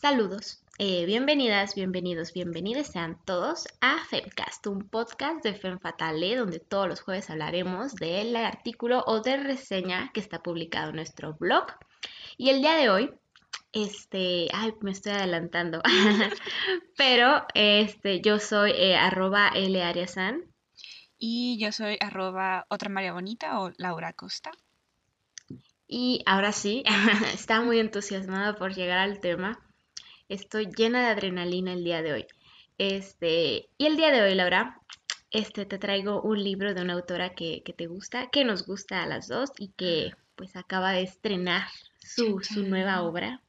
Saludos, eh, bienvenidas, bienvenidos, bienvenidos sean todos a Femcast, un podcast de Fem Fatale donde todos los jueves hablaremos del artículo o de reseña que está publicado en nuestro blog. Y el día de hoy, este, ay, me estoy adelantando, pero este, yo soy eh, arroba L Ariasan. Y yo soy arroba otra María Bonita o Laura Costa. Y ahora sí, estaba muy entusiasmada por llegar al tema Estoy llena de adrenalina el día de hoy. Este, y el día de hoy, Laura, este, te traigo un libro de una autora que, que te gusta, que nos gusta a las dos y que pues acaba de estrenar su, su nueva obra.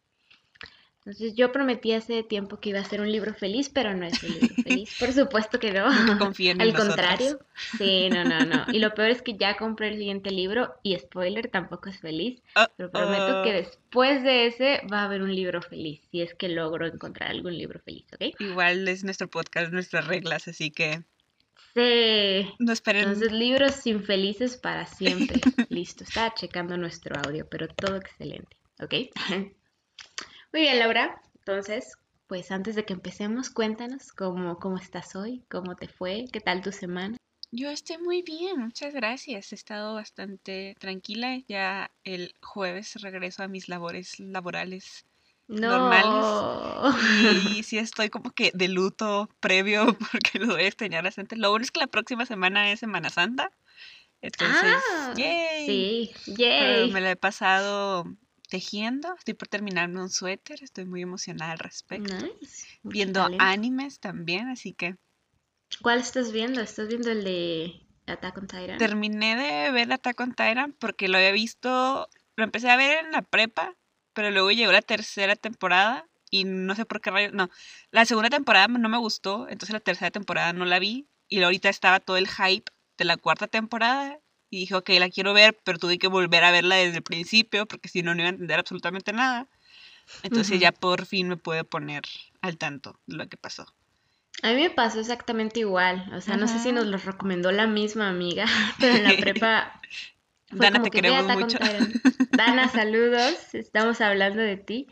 Entonces yo prometí hace tiempo que iba a ser un libro feliz, pero no es un libro feliz. Por supuesto que no. Confía en Al contrario. Sí, no, no, no. Y lo peor es que ya compré el siguiente libro y spoiler, tampoco es feliz. pero prometo que después de ese va a haber un libro feliz, si es que logro encontrar algún libro feliz, ¿ok? Igual es nuestro podcast, nuestras reglas, así que... Sí. No esperen. Entonces, libros infelices para siempre. Listo, estaba checando nuestro audio, pero todo excelente, ¿ok? Muy bien, Laura. Entonces, pues antes de que empecemos, cuéntanos cómo, cómo estás hoy, cómo te fue, qué tal tu semana. Yo estoy muy bien, muchas gracias. He estado bastante tranquila. Ya el jueves regreso a mis labores laborales normales. Y sí estoy como que de luto previo porque lo voy a extrañar bastante. Lo bueno es que la próxima semana es Semana Santa. Entonces, ah, yay. Sí, Pero yay. me la he pasado tejiendo, estoy por terminarme un suéter, estoy muy emocionada al respecto. Nice. Viendo talento. animes también, así que ¿Cuál estás viendo? ¿Estás viendo el de Attack on Titan? terminé de ver Attack on Titan porque lo había visto, lo empecé a ver en la prepa, pero luego llegó la tercera temporada y no sé por qué rayos, no, la segunda temporada no me gustó, entonces la tercera temporada no la vi y ahorita estaba todo el hype de la cuarta temporada y dije, ok, la quiero ver, pero tuve que volver a verla desde el principio porque si no, no iba a entender absolutamente nada. Entonces ya por fin me pude poner al tanto de lo que pasó. A mí me pasó exactamente igual. O sea, no sé si nos lo recomendó la misma amiga, pero en la prepa fue Dana, como te que, "Ve queremos mucho". Dana, saludos. Estamos hablando de ti.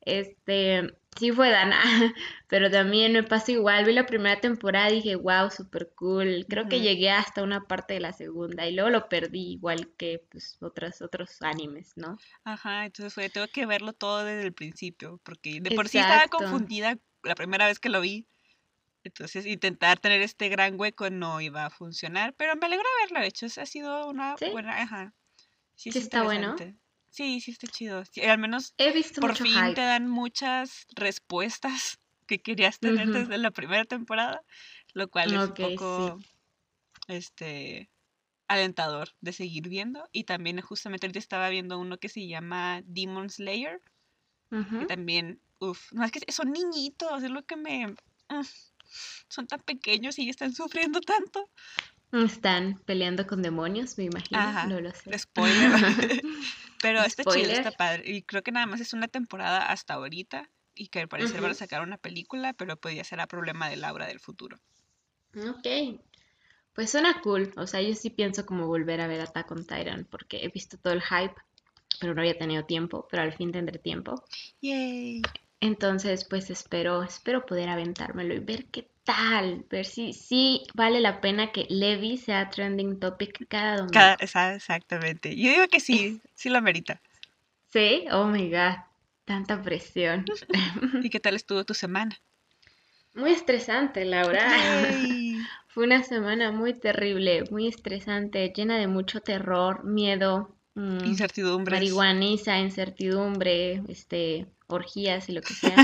Este, sí fue Dana, pero también me pasó igual. Vi la primera temporada y dije, wow, super cool. Creo que llegué hasta una parte de la segunda y luego lo perdí igual que pues otras, otros animes, ¿no? Ajá, entonces fue, tengo que verlo todo desde el principio, porque de por sí estaba confundida la primera vez que lo vi. Entonces intentar tener este gran hueco no iba a funcionar, pero me alegra haberlo hecho. Ha sido una ¿Sí? buena, ajá. Sí, Sí es está bueno. Sí, sí está chido. Sí, al menos He visto por fin hype. te dan muchas respuestas que querías tener Ujú. desde la primera temporada, lo cual es un sí. poco este alentador de seguir viendo. Y también justamente ahorita estaba viendo uno que se llama Demon Slayer, que Ujú. también, uff, no es que son niñitos, es lo que me... mm, son tan pequeños y están sufriendo tanto. Están peleando con demonios, me imagino. Ajá, No lo sé. spoiler. Pero está chido, está padre. Y creo que nada más es una temporada hasta ahorita. Y que al parecer van a sacar una película, pero pues ya será problema de Laura del futuro. Ok. Pues suena cool. O sea, yo sí pienso como volver a ver Attack on Titan porque he visto todo el hype, pero no había tenido tiempo, pero al fin tendré tiempo. Yay. Entonces, pues espero, espero poder aventármelo y ver qué tal, ver si sí vale la pena que Levi sea trending topic cada domingo. Cada, exactamente. Yo digo que sí, sí lo amerita. Sí, oh my God, tanta presión. ¿Y qué tal estuvo tu semana? Muy estresante, Laura. Fue una semana muy terrible, muy estresante, llena de mucho terror, miedo, mm, Incertidumbres. marihuaniza, incertidumbre, este, orgías y lo que sea.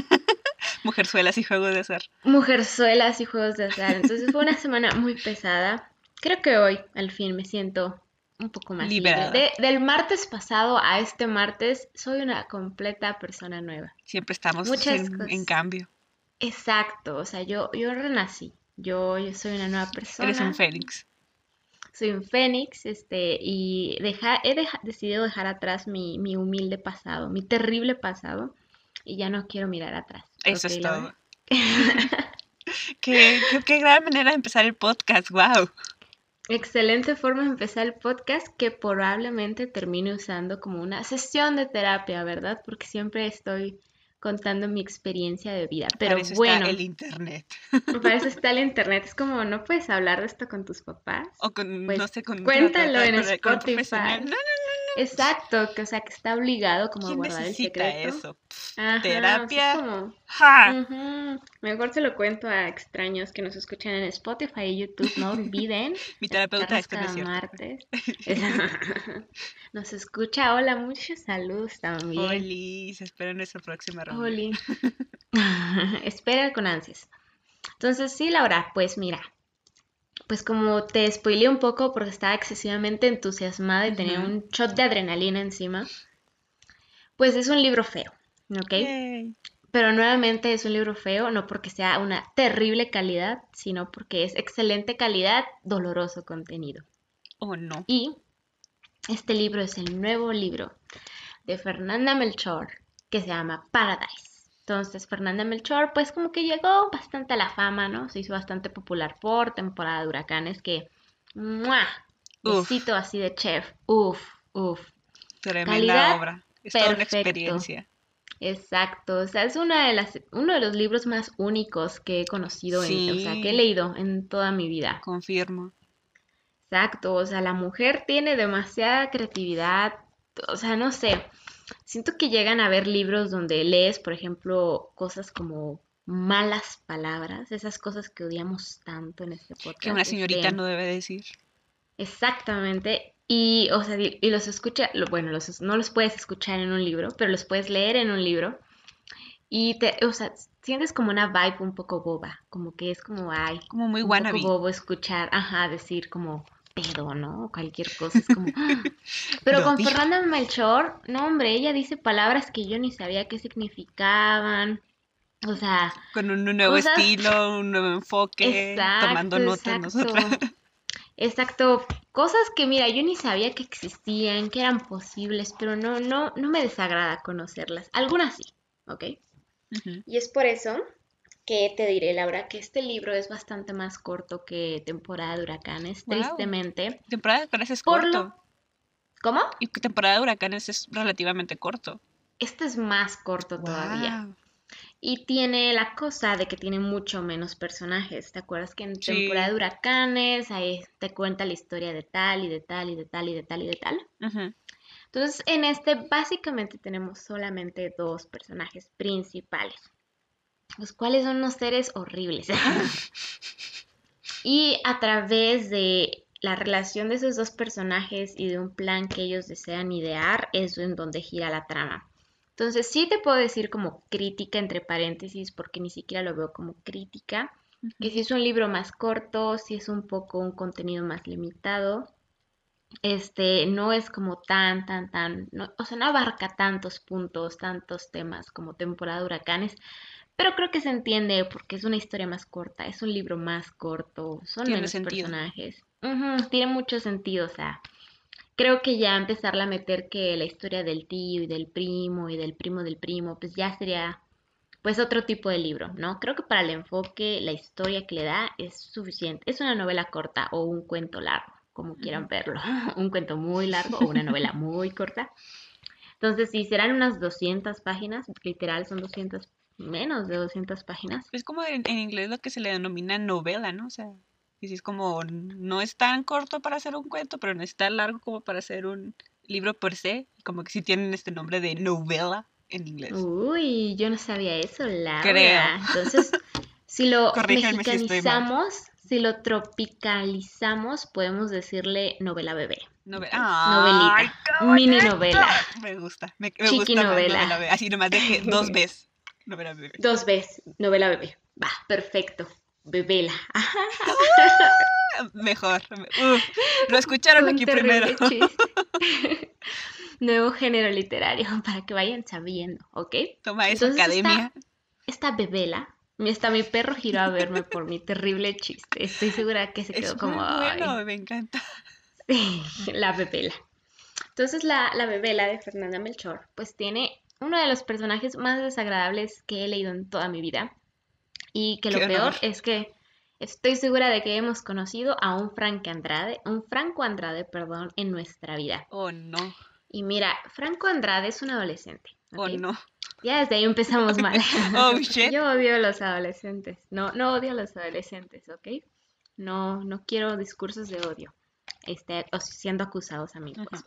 Mujerzuelas y juegos de azar. Mujerzuelas y juegos de azar. Entonces fue una semana muy pesada. Creo que hoy, al fin, me siento un poco más. Liberada. De- del martes pasado a este martes, soy una completa persona nueva. Siempre estamos en, cambio. Exacto, o sea, yo, yo renací. Yo, yo soy una nueva persona. Eres un fénix. soy un fénix, este, y deja- he deja- decidido dejar atrás mi, mi humilde pasado, mi terrible pasado, y ya no quiero mirar atrás. Eso ¿ok, es todo. qué, qué, qué gran manera de empezar el podcast. Wow. Excelente forma de empezar el podcast que probablemente termine usando como una sesión de terapia, ¿verdad? Porque siempre estoy contando mi experiencia de vida. Pero Para eso bueno, está el internet. para eso está el internet. Es como, no puedes hablar de esto con tus papás. O con, Pues, no sé, con cuéntalo en Spotify. profesional. No, no, Exacto, que o sea, que está obligado como a ¿quién guardar el secreto. eso? Ajá, es terapia. como, ¡Ja! ujú, Mejor se lo cuento a extraños que nos escuchan en Spotify y YouTube. No olviden. Mi terapeuta, es cada martes. Nos escucha. Hola, muchos saludos también. Olis, espero nuestra próxima reunión. Oli. Espera con ansias. Entonces, sí, Laura, pues mira. Pues como te spoileé un poco porque estaba excesivamente entusiasmada y tenía un shot de adrenalina encima, pues es un libro feo, ¿ok? Yay. Pero nuevamente es un libro feo, no porque sea una terrible calidad, sino porque es excelente calidad, doloroso contenido. Oh, no. Y este libro es el nuevo libro de Fernanda Melchor que se llama Paradise. Entonces, Fernanda Melchor, pues como que llegó bastante a la fama, ¿no? Se hizo bastante popular por temporada de huracanes que... ¡mua! Besito así de chef. Uf, uf. Tremenda Calidad obra. Es toda una perfecto. experiencia. Exacto. O sea, es una de las, uno de los libros más únicos que he conocido, en- o sea, que he leído en toda mi vida. Confirmo. Exacto, o sea, la mujer tiene demasiada creatividad, o sea, no sé, siento que llegan a ver libros donde lees, por ejemplo, cosas como malas palabras, esas cosas que odiamos tanto en este podcast. Que una señorita este, no debe decir. Exactamente, y, o sea, y los escucha, bueno, los, no los puedes escuchar en un libro, pero los puedes leer en un libro, y te, o sea, sientes como una vibe un poco boba, como que es como, ay, Como muy un wannabe. poco bobo escuchar, ajá, decir como pedo, ¿no? O cualquier cosa, es como... Pero Lo con dijo. Fernanda Melchor, no, hombre, ella dice palabras que yo ni sabía qué significaban. O sea, Con un nuevo cosas- estilo, un nuevo enfoque, exacto, tomando notas exacto. nosotras. Exacto, cosas que mira, yo ni sabía que existían, que eran posibles, pero no, no, no me desagrada conocerlas. Algunas sí, ¿ok? Y es por eso que te diré, Laura, que este libro es bastante más corto que temporada de huracanes, tristemente. Temporada de huracanes es corto. lo- ¿Cómo? Y temporada de huracanes es relativamente corto. Este es más corto todavía. Y tiene la cosa de que tiene mucho menos personajes. ¿Te acuerdas que en Sí. temporada de huracanes ahí te cuenta la historia de tal y de tal y de tal y de tal y de tal? Entonces, en este básicamente tenemos solamente dos personajes principales, los cuales son unos seres horribles. y a través de la relación de esos dos personajes y de un plan que ellos desean idear, es en donde gira la trama. Entonces, sí te puedo decir como crítica entre paréntesis, porque ni siquiera lo veo como crítica, que si es un libro más corto, si es un poco un contenido más limitado, este no es como tan, tan, tan, no- o sea, no abarca tantos puntos, tantos temas como temporada de huracanes, pero creo que se entiende porque es una historia más corta, es un libro más corto, son Tiene menos sentido. personajes. Tiene mucho sentido, o sea, creo que ya empezarle a meter que la historia del tío y del primo y del primo del primo, pues ya sería pues otro tipo de libro, ¿no? Creo que para el enfoque, la historia que le da es suficiente. Es una novela corta o un cuento largo, como quieran verlo. un cuento muy largo o una novela muy corta. Entonces, sí, serán unas 200 páginas, literal son 200, menos de 200 páginas. Es como en, en inglés lo que se le denomina novela, ¿no? O sea, y sí es como, no es tan corto para hacer un cuento, pero no es tan largo como para hacer un libro per se. Como que sí tienen este nombre de novela en inglés. Uy, yo no sabía eso, Laura. Creo. Entonces, si lo si mexicanizamos, si lo tropicalizamos, podemos decirle novela bebé. Novela. Novelita. ¡Ay, qué Mini novela. Me gusta. Me, me Chiqui gusta novela. Así nomás de que dos veces. Novela bebé. Dos veces, novela bebé. Va, perfecto. Bebela. Ajá. Mejor. Uf, lo escucharon Un aquí primero. Nuevo género literario para que vayan sabiendo, ¿ok? Toma eso, Entonces, academia. Esta bebela, hasta mi perro giró a verme por mi terrible chiste. Estoy segura que se quedó Es como, muy "Ay, bueno, me encanta. Sí, la bebela. Entonces la, la bebela de Fernanda Melchor, pues tiene uno de los personajes más desagradables que he leído en toda mi vida. Y que lo peor es que estoy segura de que hemos conocido a un Franco Andrade, un Franco Andrade, perdón, en nuestra vida. Oh, no. Y mira, Franco Andrade es un adolescente. Oh, no. Ya desde ahí empezamos mal. Oh, shit. Yo odio a los adolescentes. No, no odio a los adolescentes, ¿ok? No, no quiero discursos de odio. Este, o siendo acusados a mí. pues.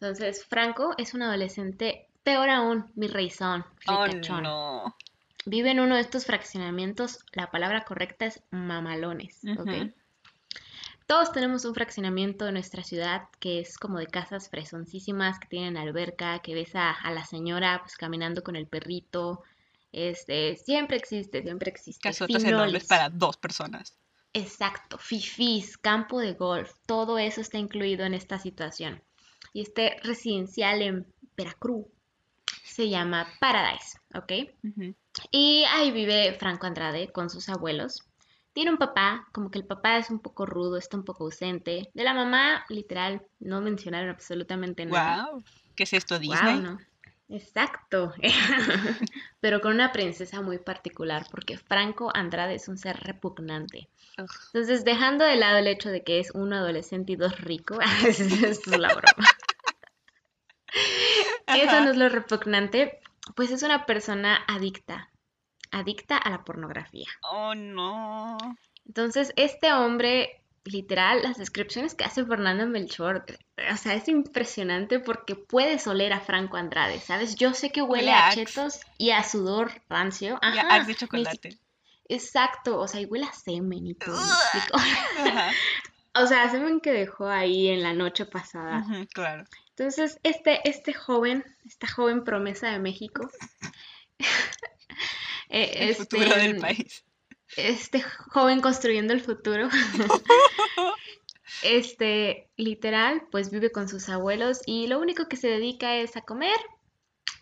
Entonces, Franco es un adolescente, peor aún, mi reizón, Oh, ricachón. no. Vive en uno de estos fraccionamientos, la palabra correcta es mamalones. Todos tenemos un fraccionamiento en nuestra ciudad que es como de casas fresoncísimas, que tienen alberca, que ves a, a la señora pues caminando con el perrito. Este, siempre existe, siempre existe. Casotas enormes para dos personas. Exacto, fifís, campo de golf, todo eso está incluido en esta situación. Y este residencial en Veracruz se llama Paradise, ¿ok? Y ahí vive Franco Andrade con sus abuelos. Tiene un papá, como que el papá es un poco rudo, está un poco ausente. De la mamá, literal, no mencionaron absolutamente nada. Wow. ¿Qué es esto, Disney? ¿no? Exacto. Pero con una princesa muy particular, porque Franco Andrade es un ser repugnante. Entonces, dejando de lado el hecho de que es un adolescente y dos rico, esa es la broma. Eso no es lo repugnante, pues es una persona adicta, adicta a la pornografía. Oh, no. Entonces, este hombre, literal, las descripciones que hace Fernanda Melchor, o sea, es impresionante porque puedes oler a Franco Andrade, ¿sabes? Yo sé que huele Huele a a chetos y a sudor rancio. Ya, Ajá, Axe de ni si- chocolate. Exacto, o sea, y huele a semen y todo. O sea, semen que dejó ahí en la noche pasada. Claro. Entonces, este, este joven, esta joven promesa de México, eh, El este, futuro del país. este joven construyendo el futuro, este, literal, pues vive con sus abuelos y lo único que se dedica es a comer,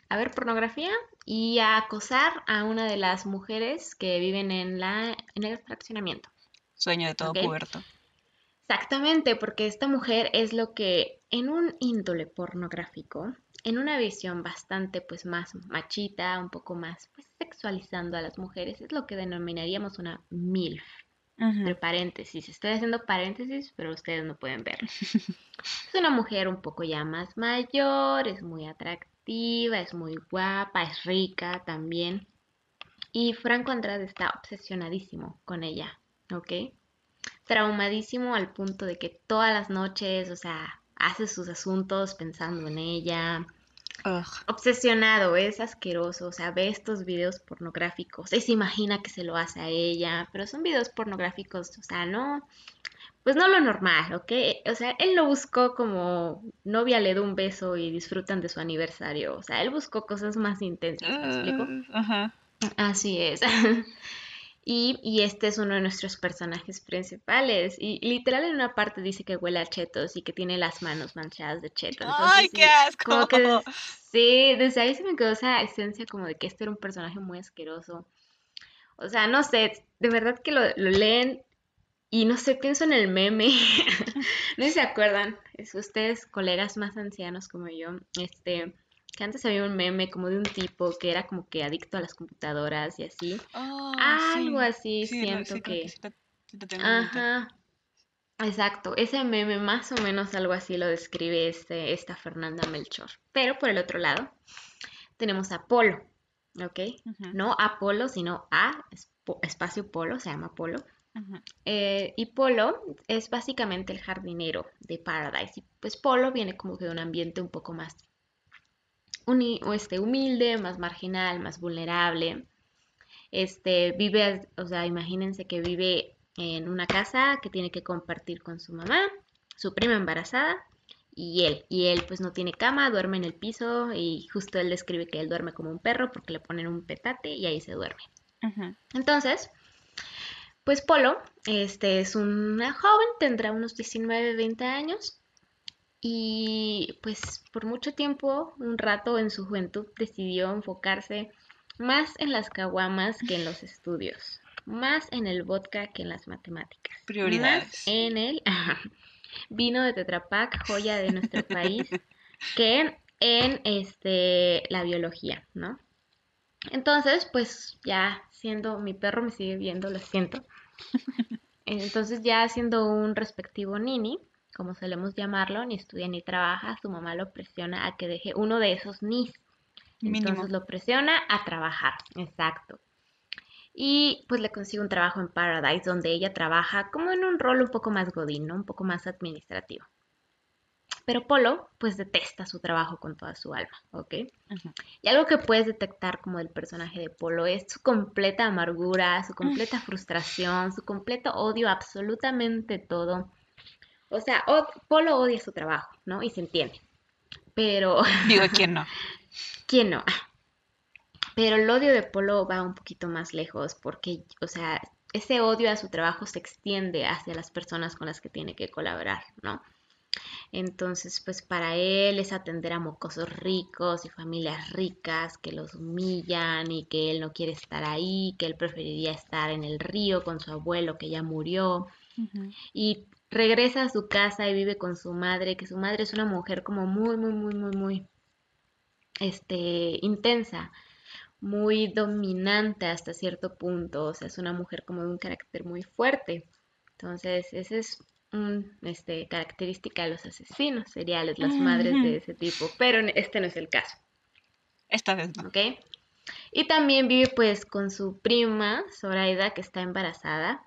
a ver pornografía y a acosar a una de las mujeres que viven en la, en el fraccionamiento. Sueño de todo Ok. puberto. Exactamente, porque esta mujer es lo que en un índole pornográfico, en una visión bastante pues más machita, un poco más pues sexualizando a las mujeres, es lo que denominaríamos una MILF. Entre paréntesis, estoy haciendo paréntesis, pero ustedes no pueden verlo. Es una mujer un poco ya más mayor, es muy atractiva, es muy guapa, es rica también. Y Franco Andrade está obsesionadísimo con ella, ¿ok? Traumadísimo al punto de que todas las noches, o sea, hace sus asuntos pensando en ella. Ugh. Obsesionado, es asqueroso, o sea, ve estos videos pornográficos, y se imagina que se lo hace a ella, pero son videos pornográficos, o sea, no, pues no lo normal, ¿ok? O sea, él lo buscó como novia le da un beso y disfrutan de su aniversario, o sea, él buscó cosas más intensas, ¿me explico? Uh, Ajá. Así es. Y, y este es uno de nuestros personajes principales. Y literal en una parte dice que huele a chetos y que tiene las manos manchadas de chetos. ¡Ay, qué asco! Como que des- sí, desde ahí se me quedó esa esencia como de que este era un personaje muy asqueroso. O sea, no sé, de verdad que lo, lo leen y no sé, pienso en el meme. No sé si se acuerdan, es ustedes, colegas más ancianos como yo, este, que antes había un meme como de un tipo que era como que adicto a las computadoras y así. Oh, Algo sí. así Sí, siento sí, que... te, te mente. Ajá. Exacto, ese meme más o menos algo así lo describe este, esta Fernanda Melchor. Pero por el otro lado tenemos a Polo, ¿ok? No Apolo, sino A, espacio Polo, se llama Polo. Eh, y Polo es básicamente el jardinero de Paradise. Y pues Polo viene como que de un ambiente un poco más uni- o este, humilde, más marginal, más vulnerable. Este, vive, o sea, imagínense que vive en una casa que tiene que compartir con su mamá, su prima embarazada y él. Y él pues no tiene cama, duerme en el piso y justo él describe que él duerme como un perro porque le ponen un petate y ahí se duerme. Entonces, pues Polo, este es una joven, tendrá unos 19, 20 años y pues por mucho tiempo, un rato en su juventud, decidió enfocarse más en las caguamas que en los estudios, más en el vodka que en las matemáticas, Prioridades. más en el vino de Tetra Pak, joya de nuestro país, que en este la biología, ¿no? Entonces, pues ya siendo mi perro me sigue viendo, lo siento. Entonces ya siendo un respectivo nini, como solemos llamarlo, ni estudia ni trabaja, su mamá lo presiona a que deje uno de esos nis. Entonces lo presiona a trabajar, exacto. Y pues le consigue un trabajo en Paradise donde ella trabaja como en un rol un poco más godín, Un poco más administrativo. Pero Polo, pues detesta su trabajo con toda su alma, ¿ok? Y algo que puedes detectar como del personaje de Polo es su completa amargura, su completa frustración, su completo odio, absolutamente todo. O sea, Polo odia su trabajo, ¿no? Y se entiende. Pero... Digo, ¿quién no? ¿Quién no? Pero el odio de Polo va un poquito más lejos porque, o sea, ese odio a su trabajo se extiende hacia las personas con las que tiene que colaborar, ¿no? Entonces, pues para él es atender a mocosos ricos y familias ricas que los humillan y que él no quiere estar ahí, que él preferiría estar en el río con su abuelo que ya murió. Y regresa a su casa y vive con su madre, que su madre es una mujer como muy, muy, muy, muy, muy, este, intensa, muy dominante hasta cierto punto, o sea, es una mujer como de un carácter muy fuerte. Entonces, esa es una este, característica de los asesinos seriales, las madres de ese tipo, pero este no es el caso. Esta vez no. ¿Ok? Y también vive pues con su prima, Zoraida, que está embarazada.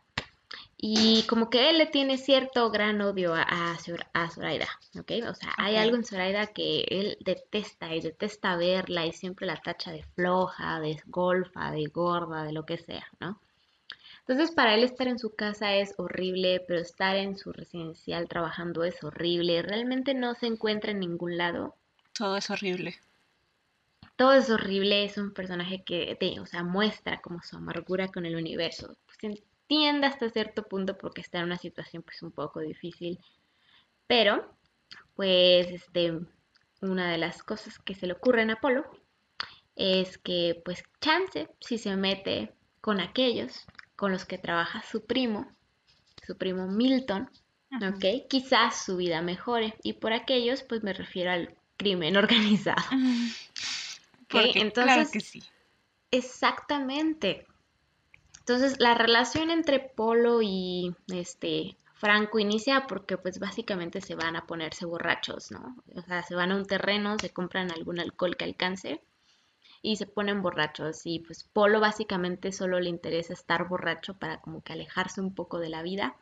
Y como que él le tiene cierto gran odio a, a, Zoraida, ¿ok? O sea, hay algo en Zoraida que él detesta y detesta verla y siempre la tacha de floja, de golfa, de gorda, de lo que sea, ¿no? Entonces, para él estar en su casa es horrible, pero estar en su residencial trabajando es horrible. Realmente no se encuentra en ningún lado. Todo es horrible. Todo es horrible, es un personaje que, o sea, muestra como su amargura con el universo. Pues, entiende hasta cierto punto porque está en una situación pues un poco difícil. Pero, pues, este, una de las cosas que se le ocurre en Apolo es que, pues, chance, si se mete con aquellos con los que trabaja su primo, su primo Milton, ¿ok? Quizás su vida mejore. Y por aquellos, pues me refiero al crimen organizado. Porque, Entonces, claro que sí. Exactamente. Entonces, la relación entre Polo y este Franco inicia porque pues básicamente se van a ponerse borrachos, ¿no? O sea, se van a un terreno, se compran algún alcohol que alcance y se ponen borrachos y pues Polo básicamente solo le interesa estar borracho para como que alejarse un poco de la vida.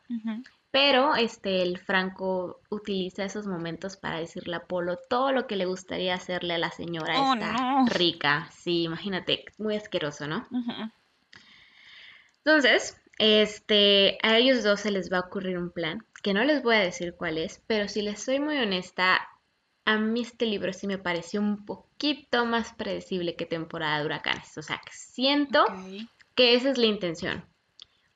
Pero este el Franco utiliza esos momentos para decirle a Polo todo lo que le gustaría hacerle a la señora oh, esta rica. Sí, imagínate, muy asqueroso, ¿no? Entonces, este, a ellos dos se les va a ocurrir un plan, que no les voy a decir cuál es, pero si les soy muy honesta, a mí este libro sí me pareció un poquito más predecible que temporada de huracanes. O sea, que siento que esa es la intención.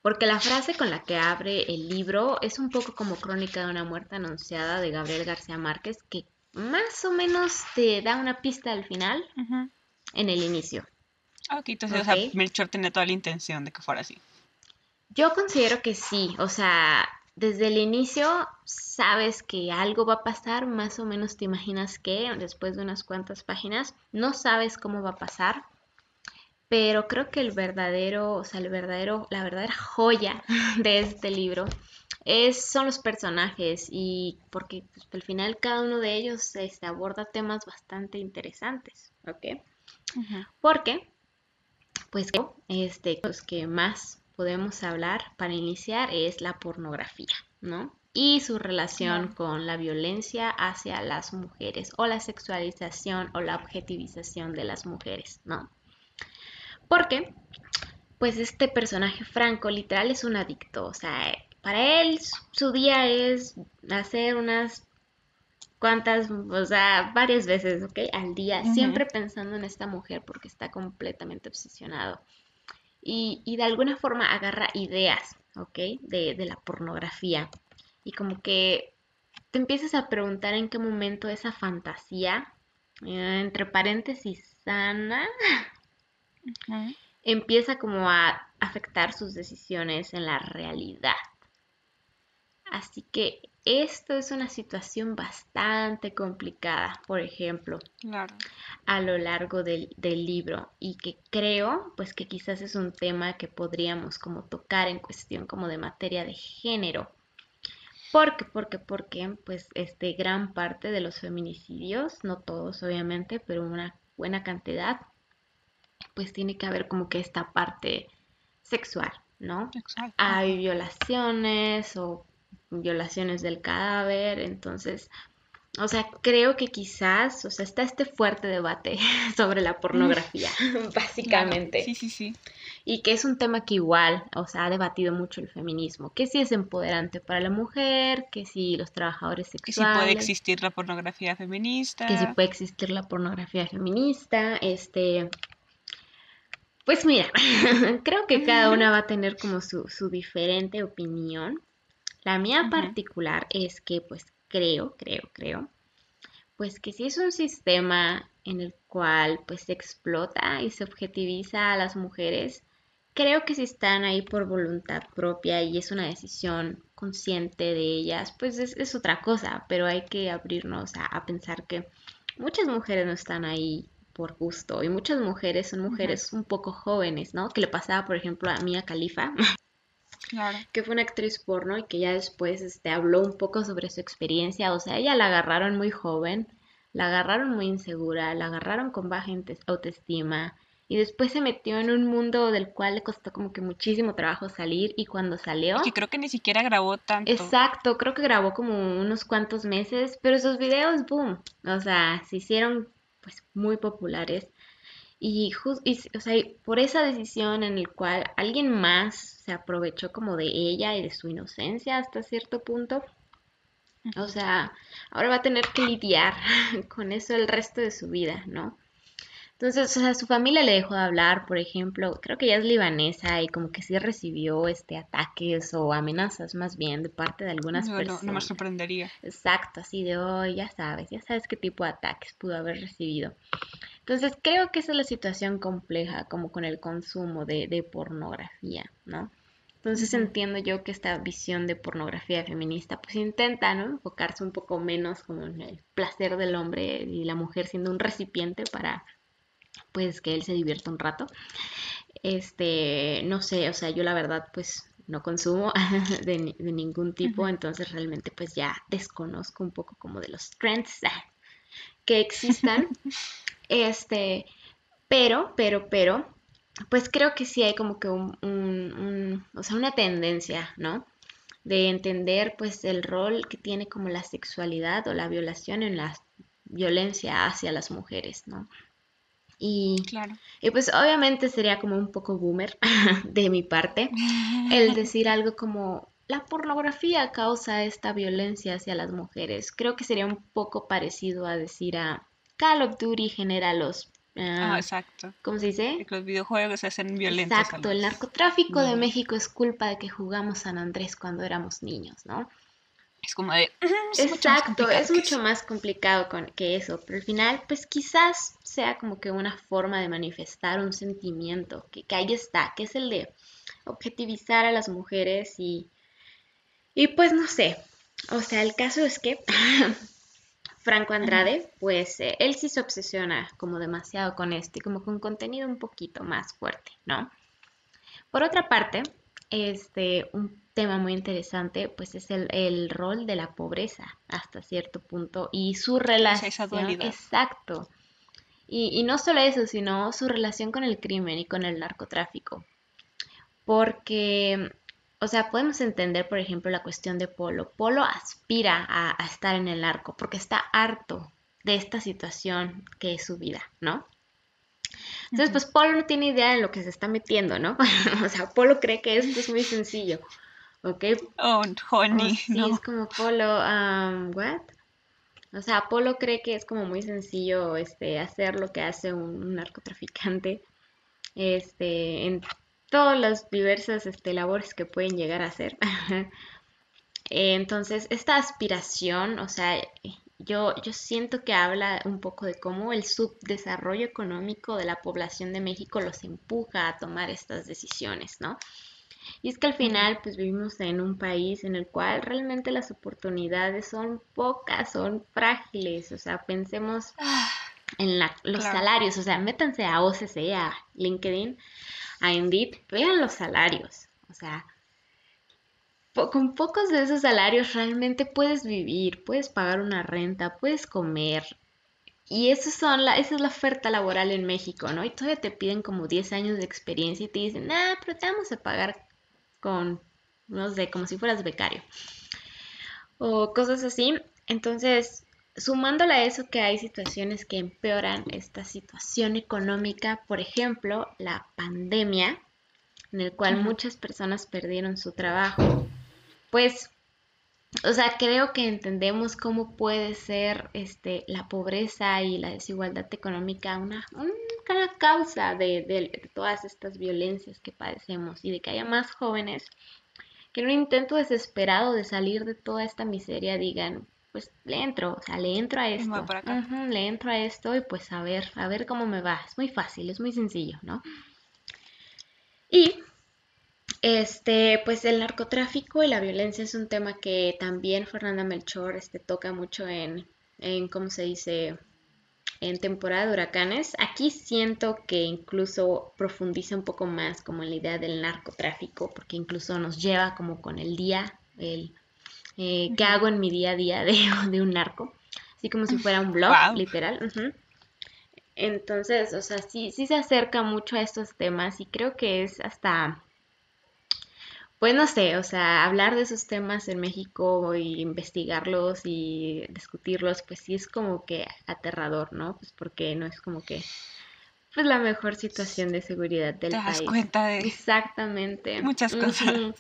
Porque la frase con la que abre el libro es un poco como crónica de una muerte anunciada de Gabriel García Márquez, que más o menos te da una pista al final en el inicio. Ah, ok, entonces, o sea, Melchor tenía toda la intención de que fuera así. Yo considero que sí, o sea, desde el inicio sabes que algo va a pasar, más o menos te imaginas que después de unas cuantas páginas, no sabes cómo va a pasar, pero creo que el verdadero, o sea, el verdadero, la verdadera joya de este libro es, son los personajes y porque pues, al final cada uno de ellos se este, aborda temas bastante interesantes, ¿ok? Porque pues este, los que más podemos hablar para iniciar es la pornografía, ¿no? Y su relación con la violencia hacia las mujeres o la sexualización o la objetivización de las mujeres, ¿no? Porque, pues este personaje Franco literal es un adicto, o sea, para él su día es hacer unas cuantas, o sea, varias veces, ¿ok? Al día, siempre pensando en esta mujer porque está completamente obsesionado. Y, y de alguna forma agarra ideas, ¿ok? De, de, la pornografía. Y como que te empiezas a preguntar en qué momento esa fantasía, eh, entre paréntesis, sana, empieza como a afectar sus decisiones en la realidad. Así que esto es una situación bastante complicada, por ejemplo, a lo largo del, libro y que creo pues que quizás es un tema que podríamos como tocar en cuestión como de materia de género. Porque, porque, porque, pues, este, gran parte de los feminicidios, no todos obviamente, pero una, buena cantidad, pues tiene que haber como que esta parte sexual, ¿no? Exacto. Hay violaciones o violaciones del cadáver, entonces, o sea, creo que quizás, o sea, está este fuerte debate sobre la pornografía, básicamente. Sí, sí, sí. Y que es un tema que igual, o sea, ha debatido mucho el feminismo, que si es empoderante para la mujer, que si los trabajadores Que si sexuales, puede existir la pornografía feminista. que si puede existir la pornografía feminista, este... Pues mira, creo que cada una va a tener como su, su diferente opinión. La mía particular es que pues creo, creo, creo, pues que si es un sistema en el cual pues se explota y se objetiviza a las mujeres, creo que si están ahí por voluntad propia y es una decisión consciente de ellas, pues es, es otra cosa, pero hay que abrirnos a, a pensar que muchas mujeres no están ahí por gusto y muchas mujeres son mujeres un poco jóvenes, ¿no? Que le pasaba, por ejemplo, a Mia Khalifa, Claro. que fue una actriz porno y que ya después este, habló un poco sobre su experiencia. O sea, ella la agarraron muy joven, la agarraron muy insegura, la agarraron con baja autoestima y después se metió en un mundo del cual le costó como que muchísimo trabajo salir y cuando salió... Y que creo que ni siquiera grabó tanto. Exacto, creo que grabó como unos cuantos meses, pero esos videos, boom, o sea, se hicieron pues muy populares. Y, y o sea, por esa decisión en el cual alguien más se aprovechó como de ella y de su inocencia hasta cierto punto, o sea, ahora va a tener que lidiar con eso el resto de su vida, ¿no? Entonces, o sea, su familia le dejó de hablar, por ejemplo, creo que ella es libanesa y como que sí recibió este ataques o amenazas más bien de parte de algunas No, no, no me personas. sorprendería. Exacto, así de hoy, ya sabes, ya sabes qué tipo de ataques pudo haber recibido. Entonces, creo que esa es la situación compleja, como con el consumo de, de pornografía, ¿no? Entonces entiendo yo que esta visión de pornografía feminista pues intenta, ¿no? Enfocarse un poco menos como en el placer del hombre y la mujer siendo un recipiente para pues que él se divierta un rato. Este, no sé, o sea, yo la verdad pues no consumo de, ni- de ningún tipo, entonces realmente pues ya desconozco un poco como de los trends ah, que existan. Este, pero, pero, pero, pues creo que sí hay como que un, un- un- o sea, una tendencia, ¿no? De entender pues el rol que tiene como la sexualidad o la violación en la violencia hacia las mujeres, ¿no? Y, Claro. y pues obviamente sería como un poco boomer de mi parte el decir algo como la pornografía causa esta violencia hacia las mujeres. Creo que sería un poco parecido a decir a Call of Duty genera los, Ah, ah, exacto. ¿cómo se dice? Que los videojuegos se hacen violentos Exacto, el narcotráfico de. México es culpa de que jugamos San Andrés cuando éramos niños, ¿no? Es como de... "Mm, es mucho Exacto, complicado es mucho eso". más complicado con, que eso, pero al final, pues quizás sea como que una forma de manifestar un sentimiento, que, que ahí está, que es el de objetivizar a las mujeres y, y pues no sé, o sea, el caso es que Franco Andrade, pues eh, él sí se obsesiona como demasiado con esto y como con contenido un poquito más fuerte, ¿no? Por otra parte, este, un tema muy interesante, pues es el, el rol de la pobreza hasta cierto punto y su esa relación, dualidad. exacto. Y, y no solo eso, sino su relación con el crimen y con el narcotráfico. Porque, o sea, podemos entender, por ejemplo, la cuestión de Polo. Polo aspira a, a estar en el narco porque está harto de esta situación que es su vida, ¿no? Entonces, pues Polo no tiene idea de lo que se está metiendo, ¿no? o sea, Polo cree que esto es muy sencillo, ¿ok? Oh, Oh, honey, sí, no. es como Polo, um, ¿what? O sea, Polo cree que es como muy sencillo este, hacer lo que hace un, un narcotraficante este, en todas las diversas este, labores que pueden llegar a hacer. Eh, Entonces, esta aspiración, o sea, yo, yo siento que habla un poco de cómo el subdesarrollo económico de la población de México los empuja a tomar estas decisiones, ¿no? Y es que al final, pues vivimos en un país en el cual realmente las oportunidades son pocas, son frágiles, o sea, pensemos Ah, en la- los Claro. salarios, o sea, métanse a OCC, a LinkedIn, a Indeed, vean los salarios, o sea, con pocos de esos salarios realmente puedes vivir, puedes pagar una renta, puedes comer y eso son la, esa es la oferta laboral en México, ¿no? Y todavía te piden como 10 años de experiencia y te dicen, ah, pero te vamos a pagar con, no sé, como si fueras becario. O cosas así. Entonces, sumándole a eso que hay situaciones que empeoran esta situación económica, por ejemplo, la pandemia, en el cual muchas personas perdieron su trabajo, pues o sea, creo que entendemos cómo puede ser este, la pobreza y la desigualdad económica una, una causa de, de, todas estas violencias que padecemos y de que haya más jóvenes que en un intento desesperado de salir de toda esta miseria digan, pues le entro, o sea, le entro a esto, le entro a esto y pues a ver, a ver cómo me va. Es muy fácil, es muy sencillo, ¿no? Y este, pues el narcotráfico y la violencia es un tema que también Fernanda Melchor este, toca mucho en, en, ¿cómo se dice? En temporada de huracanes. Aquí siento que incluso profundiza un poco más como en la idea del narcotráfico, porque incluso nos lleva como con el día, el eh, qué hago en mi día a día de, de, un narco, así como si fuera un blog, literal. Entonces, o sea, sí, sí se acerca mucho a estos temas y creo que es hasta pues no sé, o sea, hablar de esos temas en México y investigarlos y discutirlos, pues sí es como que aterrador, ¿no? Pues porque no es como que pues la mejor situación de seguridad del Te das país. cuenta de exactamente muchas cosas.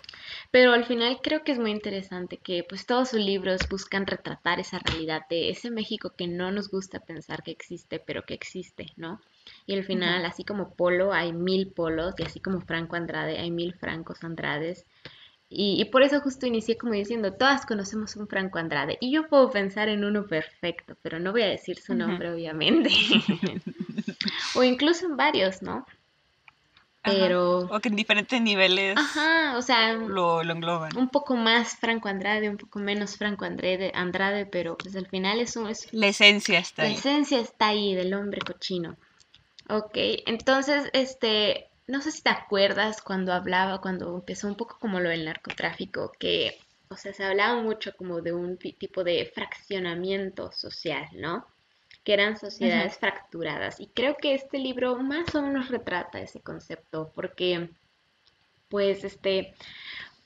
Pero al final creo que es muy interesante que pues todos sus libros buscan retratar esa realidad de ese México que no nos gusta pensar que existe, pero que existe, ¿no? Y al final, así como Polo, hay mil polos, y así como Franco Andrade, hay mil Francos Andrades. Y, por eso justo inicié como diciendo, todas conocemos un Franco Andrade. Y yo puedo pensar en uno perfecto, pero no voy a decir su nombre, obviamente. o incluso en varios, ¿no? Pero... O que en diferentes niveles Ajá, o sea, lo, lo, engloban. Un poco más Franco Andrade, un poco menos Franco Andrade, Andrade pero pues al final es un... Es, la esencia está ahí. La esencia está ahí del hombre cochino. Ok, entonces, este, no sé si te acuerdas cuando hablaba, cuando empezó un poco como lo del narcotráfico, que, o sea, se hablaba mucho como de un tipo de fraccionamiento social, ¿no? Que eran sociedades fracturadas. Y creo que este libro más o menos retrata ese concepto, porque, pues, este,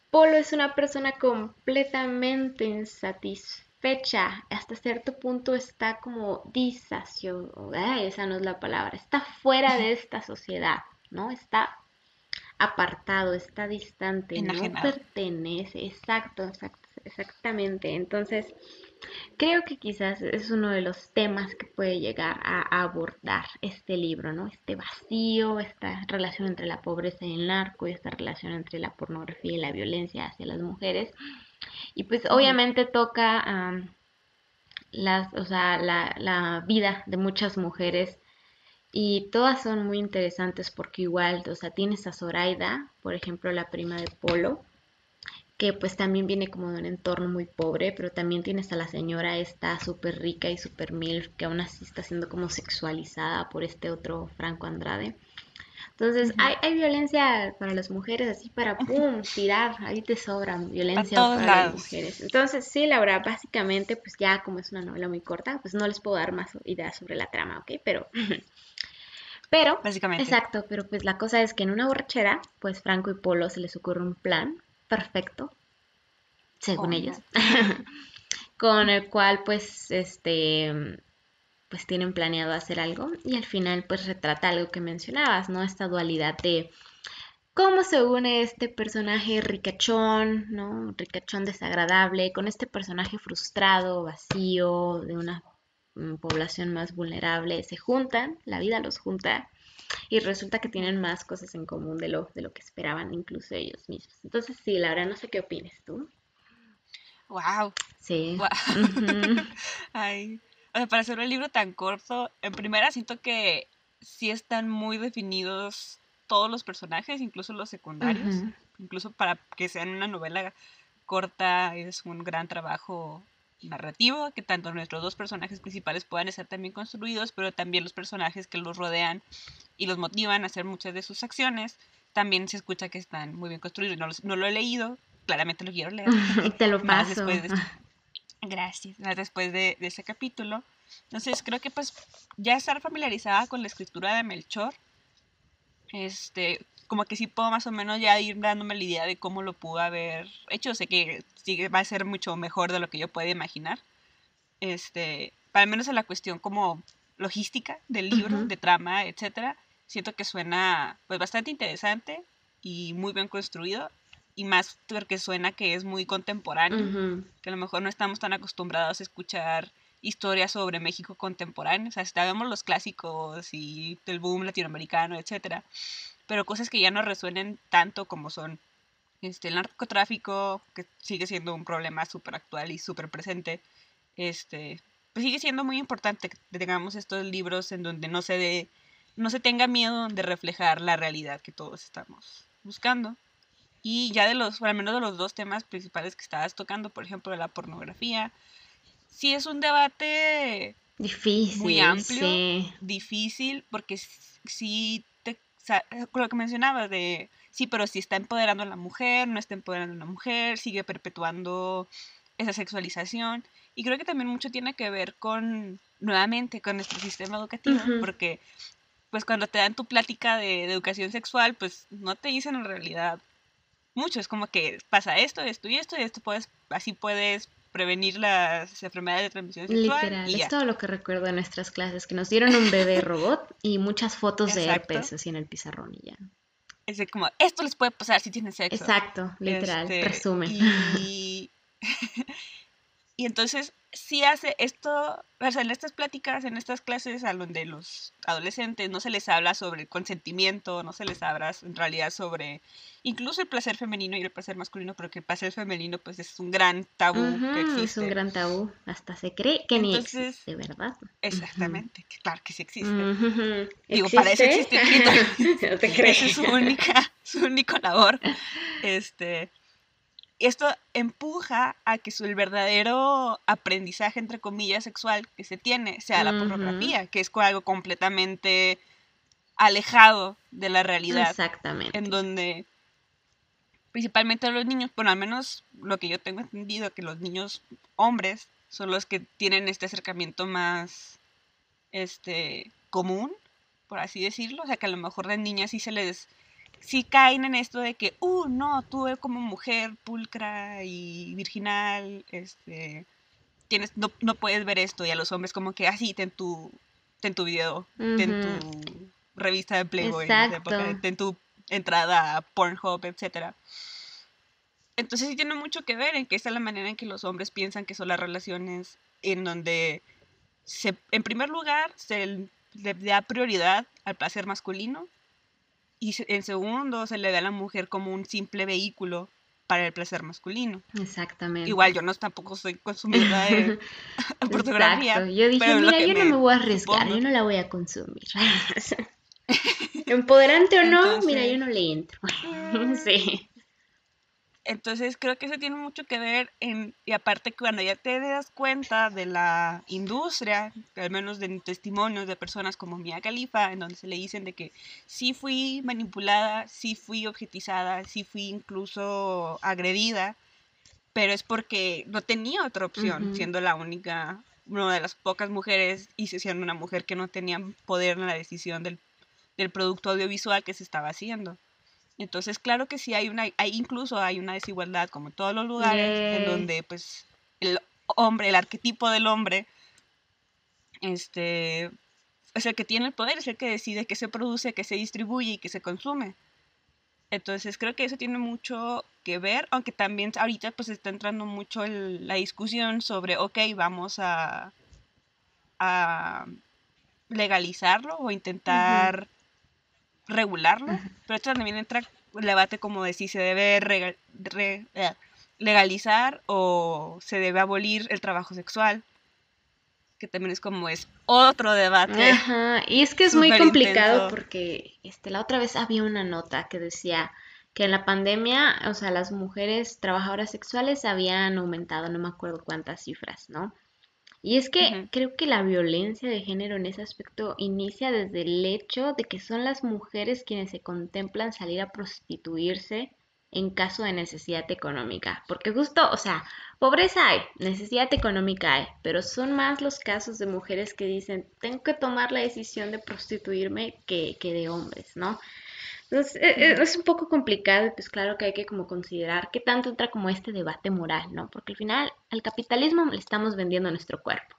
Polo es una persona completamente insatisfecha fecha, hasta cierto punto está como disacio, esa no es la palabra, está fuera de esta sociedad, ¿no? Está apartado, está distante, no pertenece, exacto, exacto, exactamente. Entonces, creo que quizás es uno de los temas que puede llegar a abordar este libro, ¿no? Este vacío, esta relación entre la pobreza y el narco, y esta relación entre la pornografía y la violencia hacia las mujeres. Y pues obviamente toca las, o sea, la, la, vida de muchas mujeres y todas son muy interesantes porque igual, o sea, tienes a Zoraida, por ejemplo, la prima de Polo, que pues también viene como de un entorno muy pobre, pero también tienes a la señora esta súper rica y súper mil que aún así está siendo como sexualizada por este otro Franco Andrade. Entonces, hay, hay, violencia para las mujeres, así para, ¡pum!, tirar, ahí te sobran violencia para las mujeres. Entonces, sí, Laura, básicamente, pues ya como es una novela muy corta, pues no les puedo dar más ideas sobre la trama, ¿ok? Pero... Pero, básicamente. exacto, pero pues la cosa es que en una borrachera, pues Franco y Polo se les ocurre un plan perfecto, según oh, ellos, con el cual pues este pues tienen planeado hacer algo y al final pues retrata algo que mencionabas, ¿no? Esta dualidad de cómo se une este personaje ricachón, ¿no? Ricachón desagradable con este personaje frustrado, vacío, de una mm, población más vulnerable, se juntan, la vida los junta y resulta que tienen más cosas en común de lo, de lo que esperaban incluso ellos mismos. Entonces sí, la verdad no sé qué opines tú. Wow. Sí. Ay, o sea, para hacer un libro tan corto, en primera siento que sí están muy definidos todos los personajes, incluso los secundarios. Incluso para que sean una novela corta es un gran trabajo narrativo, que tanto nuestros dos personajes principales puedan estar también construidos, pero también los personajes que los rodean y los motivan a hacer muchas de sus acciones, también se escucha que están muy bien construidos. No, no lo he leído, claramente lo quiero leer. Te lo paso. Después de, Gracias. Después de, ese capítulo. Entonces creo que pues ya estar familiarizada con la escritura de Melchor, este, como que sí puedo más o menos ya ir dándome la idea de cómo lo pudo haber hecho. Sé que sí va a ser mucho mejor de lo que yo pueda imaginar. Este, para menos en la cuestión como logística del libro, de trama, etcétera, siento que suena pues bastante interesante y muy bien construido y más porque suena que es muy contemporáneo, que a lo mejor no estamos tan acostumbrados a escuchar historias sobre México contemporáneo, o sea, sabemos los clásicos y el boom latinoamericano, etcétera, pero cosas que ya no resuenen tanto como son este, el narcotráfico, que sigue siendo un problema súper actual y súper presente, este, pues sigue siendo muy importante que tengamos estos libros en donde no se, de, no se tenga miedo de reflejar la realidad que todos estamos buscando. Y ya de los, al menos de los dos temas principales que estabas tocando, por ejemplo, de la pornografía, sí es un debate difícil, muy amplio, difícil, porque sí te, lo que mencionabas de, sí, pero si está empoderando a la mujer, no está empoderando a la mujer, sigue perpetuando esa sexualización. Y creo que también mucho tiene que ver con, nuevamente, con nuestro sistema educativo, porque pues cuando te dan tu plática de, de, educación sexual, pues no te dicen en realidad mucho. Es como que pasa esto, esto y esto, y esto puedes, así puedes prevenir las enfermedades de transmisión sexual. Literal, es todo lo que recuerdo de nuestras clases, que nos dieron un bebé robot y muchas fotos de herpes así en el pizarrón y ya. Es de como, esto les puede pasar si tienen sexo. Exacto, literal, este, resumen. Y... y entonces si hace esto, o sea, en estas pláticas, en estas clases a donde los adolescentes no se les habla sobre el consentimiento, no se les habla en realidad sobre incluso el placer femenino y el placer masculino, pero que el placer femenino pues es un gran tabú que existe. Es un gran tabú, hasta se cree que ni existe, ¿verdad? Exactamente, claro que sí existe. Digo, para eso existe no te crees. Esa es su única, su única labor. Este, esto empuja a que su, el verdadero aprendizaje, entre comillas, sexual que se tiene sea la pornografía, que es algo completamente alejado de la realidad. Exactamente. En donde principalmente los niños, bueno, al menos lo que yo tengo entendido, que los niños hombres son los que tienen este acercamiento más este común, por así decirlo, o sea que a lo mejor de niñas sí se les sí caen en esto de que, uh, no, tú como mujer pulcra y virginal, este, tienes, no, no puedes ver esto, y a los hombres como que, así, ah, ten tu, ten tu video, ten tu revista de Playboy, ten tu entrada a Pornhub, etcétera. Entonces sí tiene mucho que ver en que esta es la manera en que los hombres piensan que son las relaciones en donde se, en primer lugar se le da prioridad al placer masculino y en segundo se le da a la mujer como un simple vehículo para el placer masculino. Exactamente. Igual yo no tampoco soy consumidora de fotografía. Yo dije, mira, yo no me voy a arriesgar, yo no la voy a consumir. Empoderante o no, mira, yo no le entro. sí. Entonces creo que eso tiene mucho que ver en, y aparte cuando ya te das cuenta de la industria, al menos de testimonios de personas como Mia Khalifa, en donde se le dicen de que sí fui manipulada, sí fui objetizada, sí fui incluso agredida, pero es porque no tenía otra opción, siendo la única, una de las pocas mujeres y siendo una mujer que no tenía poder en la decisión del, del producto audiovisual que se estaba haciendo. Entonces, claro que sí hay una, hay, incluso hay una desigualdad, como en todos los lugares, en donde pues el hombre, el arquetipo del hombre, este, es el que tiene el poder, es el que decide qué se produce, qué se distribuye y qué se consume. Entonces creo que eso tiene mucho que ver, aunque también ahorita pues está entrando mucho la discusión sobre, ok, vamos a, a legalizarlo o intentar regularlo, pero esto también entra el debate como de si se debe eh, legalizar o se debe abolir el trabajo sexual, que también es como es otro debate. Ajá, y es que es muy complicado porque este, la otra vez había una nota que decía que en la pandemia, o sea, las mujeres trabajadoras sexuales habían aumentado, no me acuerdo cuántas cifras, ¿no? Y es que creo que la violencia de género en ese aspecto inicia desde el hecho de que son las mujeres quienes se contemplan salir a prostituirse en caso de necesidad económica. Porque justo, o sea, pobreza hay, necesidad económica hay, pero son más los casos de mujeres que dicen, tengo que tomar la decisión de prostituirme que, que de hombres, ¿no? Entonces, e, e, es un poco complicado y pues claro que hay que como considerar qué tanto entra como este debate moral, ¿no? Porque al final al capitalismo le estamos vendiendo nuestro cuerpo.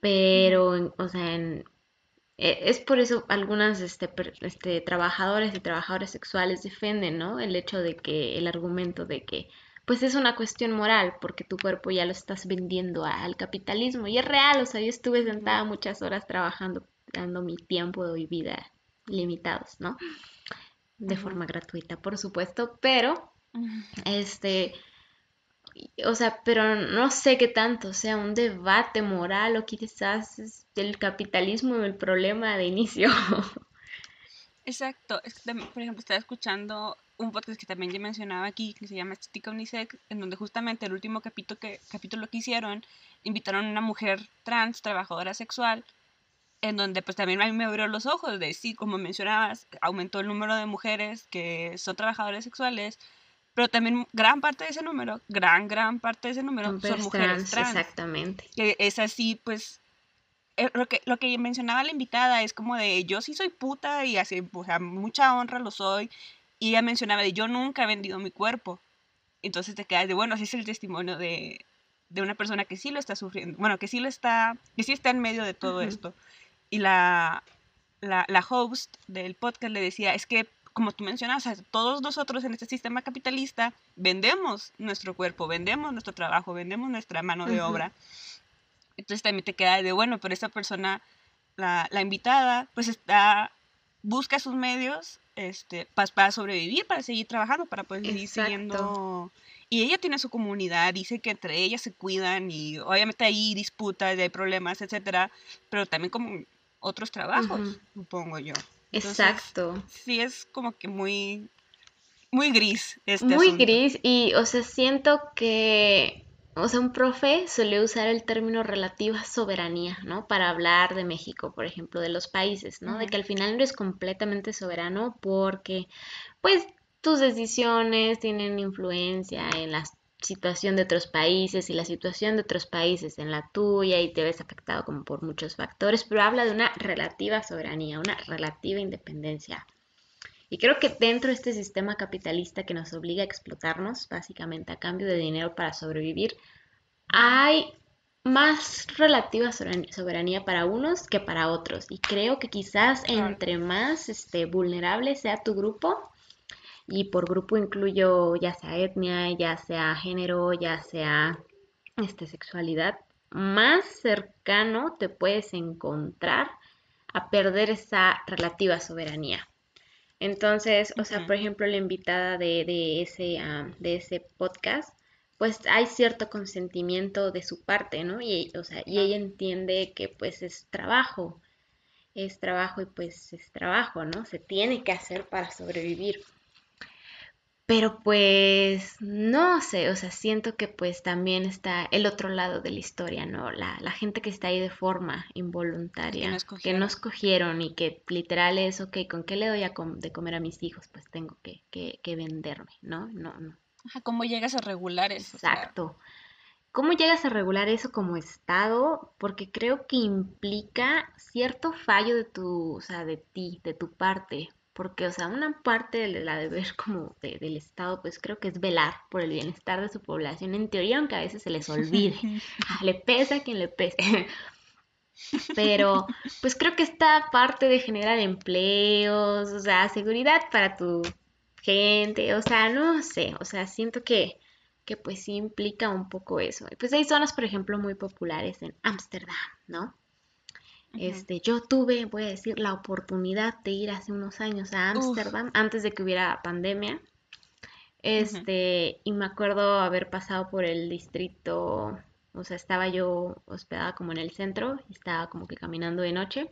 Pero, o sea, en, e, es por eso algunas este, este, trabajadores y trabajadoras sexuales defienden, ¿no? El hecho de que, el argumento de que, pues es una cuestión moral, porque tu cuerpo ya lo estás vendiendo al capitalismo. Y es real, o sea, yo estuve sentada muchas horas trabajando, dando mi tiempo y vida limitados, ¿no? De forma gratuita, por supuesto, pero, este, o sea, pero no sé qué tanto sea un debate moral o quizás es el capitalismo el problema de inicio. Exacto. por ejemplo, estaba escuchando un podcast que también ya mencionaba aquí, que se llama Estética Unisex, en donde justamente el último capítulo que, capítulo que hicieron, invitaron a una mujer trans, trabajadora sexual, en donde pues también a mí me abrió los ojos de sí, como mencionabas, aumentó el número de mujeres que son trabajadoras sexuales, pero también gran parte de ese número, gran, gran parte de ese número son mujeres trans, Exactamente. Que es así, pues, eh, lo que, lo que mencionaba la invitada es como de, yo sí soy puta y así, o sea, mucha honra lo soy, y ella mencionaba de, yo nunca he vendido mi cuerpo. Entonces te quedas de, bueno, así es el testimonio de, de una persona que sí lo está sufriendo, bueno, que sí lo está, que sí está en medio de todo esto y la, la, la, host del podcast le decía, es que, como tú mencionas, todos nosotros en este sistema capitalista vendemos nuestro cuerpo, vendemos nuestro trabajo, vendemos nuestra mano de obra. Entonces también te queda de, bueno, pero esta persona, la, la invitada, pues está, busca sus medios este, para, para sobrevivir, para seguir trabajando, para poder seguir siguiendo... Y ella tiene su comunidad, dice que entre ellas se cuidan y obviamente hay disputas, hay problemas, etcétera, pero también como otros trabajos, supongo yo. Exacto. Sí, es como que muy, muy gris este Muy gris y, o sea, siento que, o sea, un profe suele usar el término relativa soberanía, ¿no? Para hablar de México, por ejemplo, de los países, ¿no? De que al final no eres completamente soberano porque, pues, tus decisiones tienen influencia en las situación de otros países y la situación de otros países en la tuya y te ves afectado como por muchos factores, pero habla de una relativa soberanía, una relativa independencia. Y creo que dentro de este sistema capitalista que nos obliga a explotarnos, básicamente a cambio de dinero para sobrevivir, hay más relativa soberanía para unos que para otros. Y creo que quizás entre más este, vulnerable sea tu grupo, y por grupo incluyo ya sea etnia, ya sea género, ya sea este, sexualidad, más cercano te puedes encontrar a perder esa relativa soberanía. Entonces, o sea, por ejemplo, la invitada de, ese, de ese podcast, pues hay cierto consentimiento de su parte, ¿no? Y, o sea, y ella entiende que pues es trabajo, es trabajo y pues es trabajo, ¿no? Se tiene que hacer para sobrevivir. Pero pues no sé, o sea, siento que pues también está el otro lado de la historia, ¿no? La, la gente que está ahí de forma involuntaria, que no, escogieron y que literal es, ok, ¿con qué le doy a de comer a mis hijos? Pues tengo que, que, que venderme, ¿no? No, no. Ajá, ¿cómo llegas a regular eso? Exacto. ¿Cómo llegas a regular eso como Estado? Porque creo que implica cierto fallo de tu, o sea, de ti, de tu parte, porque, o sea, una parte de la deber como del Estado, pues creo que es velar por el bienestar de su población, en teoría, aunque a veces se les olvide, ah, le pesa a quien le pese. Pero, pues creo que esta parte de generar empleos, o sea, seguridad para tu gente, o sea, no sé, o sea, siento que, que pues sí implica un poco eso. Pues hay zonas, por ejemplo, muy populares en Ámsterdam, ¿no? Este, yo tuve, voy a decir, la oportunidad de ir hace unos años a Ámsterdam antes de que hubiera pandemia. Este, y me acuerdo haber pasado por el distrito, o sea, estaba yo hospedada como en el centro, estaba como que caminando de noche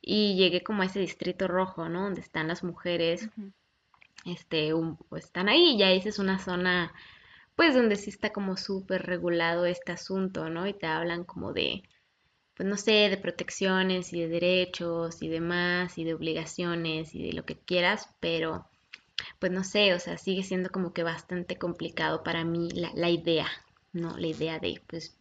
y llegué como a ese distrito rojo, ¿no? Donde están las mujeres, este, pues están ahí, ya esa es una zona, pues donde sí está como súper regulado este asunto, ¿no? Y te hablan como de pues no sé, de protecciones y de derechos y demás y de obligaciones y de lo que quieras, pero pues no sé, o sea, sigue siendo como que bastante complicado para mí la, la idea, ¿no? La idea de, pues,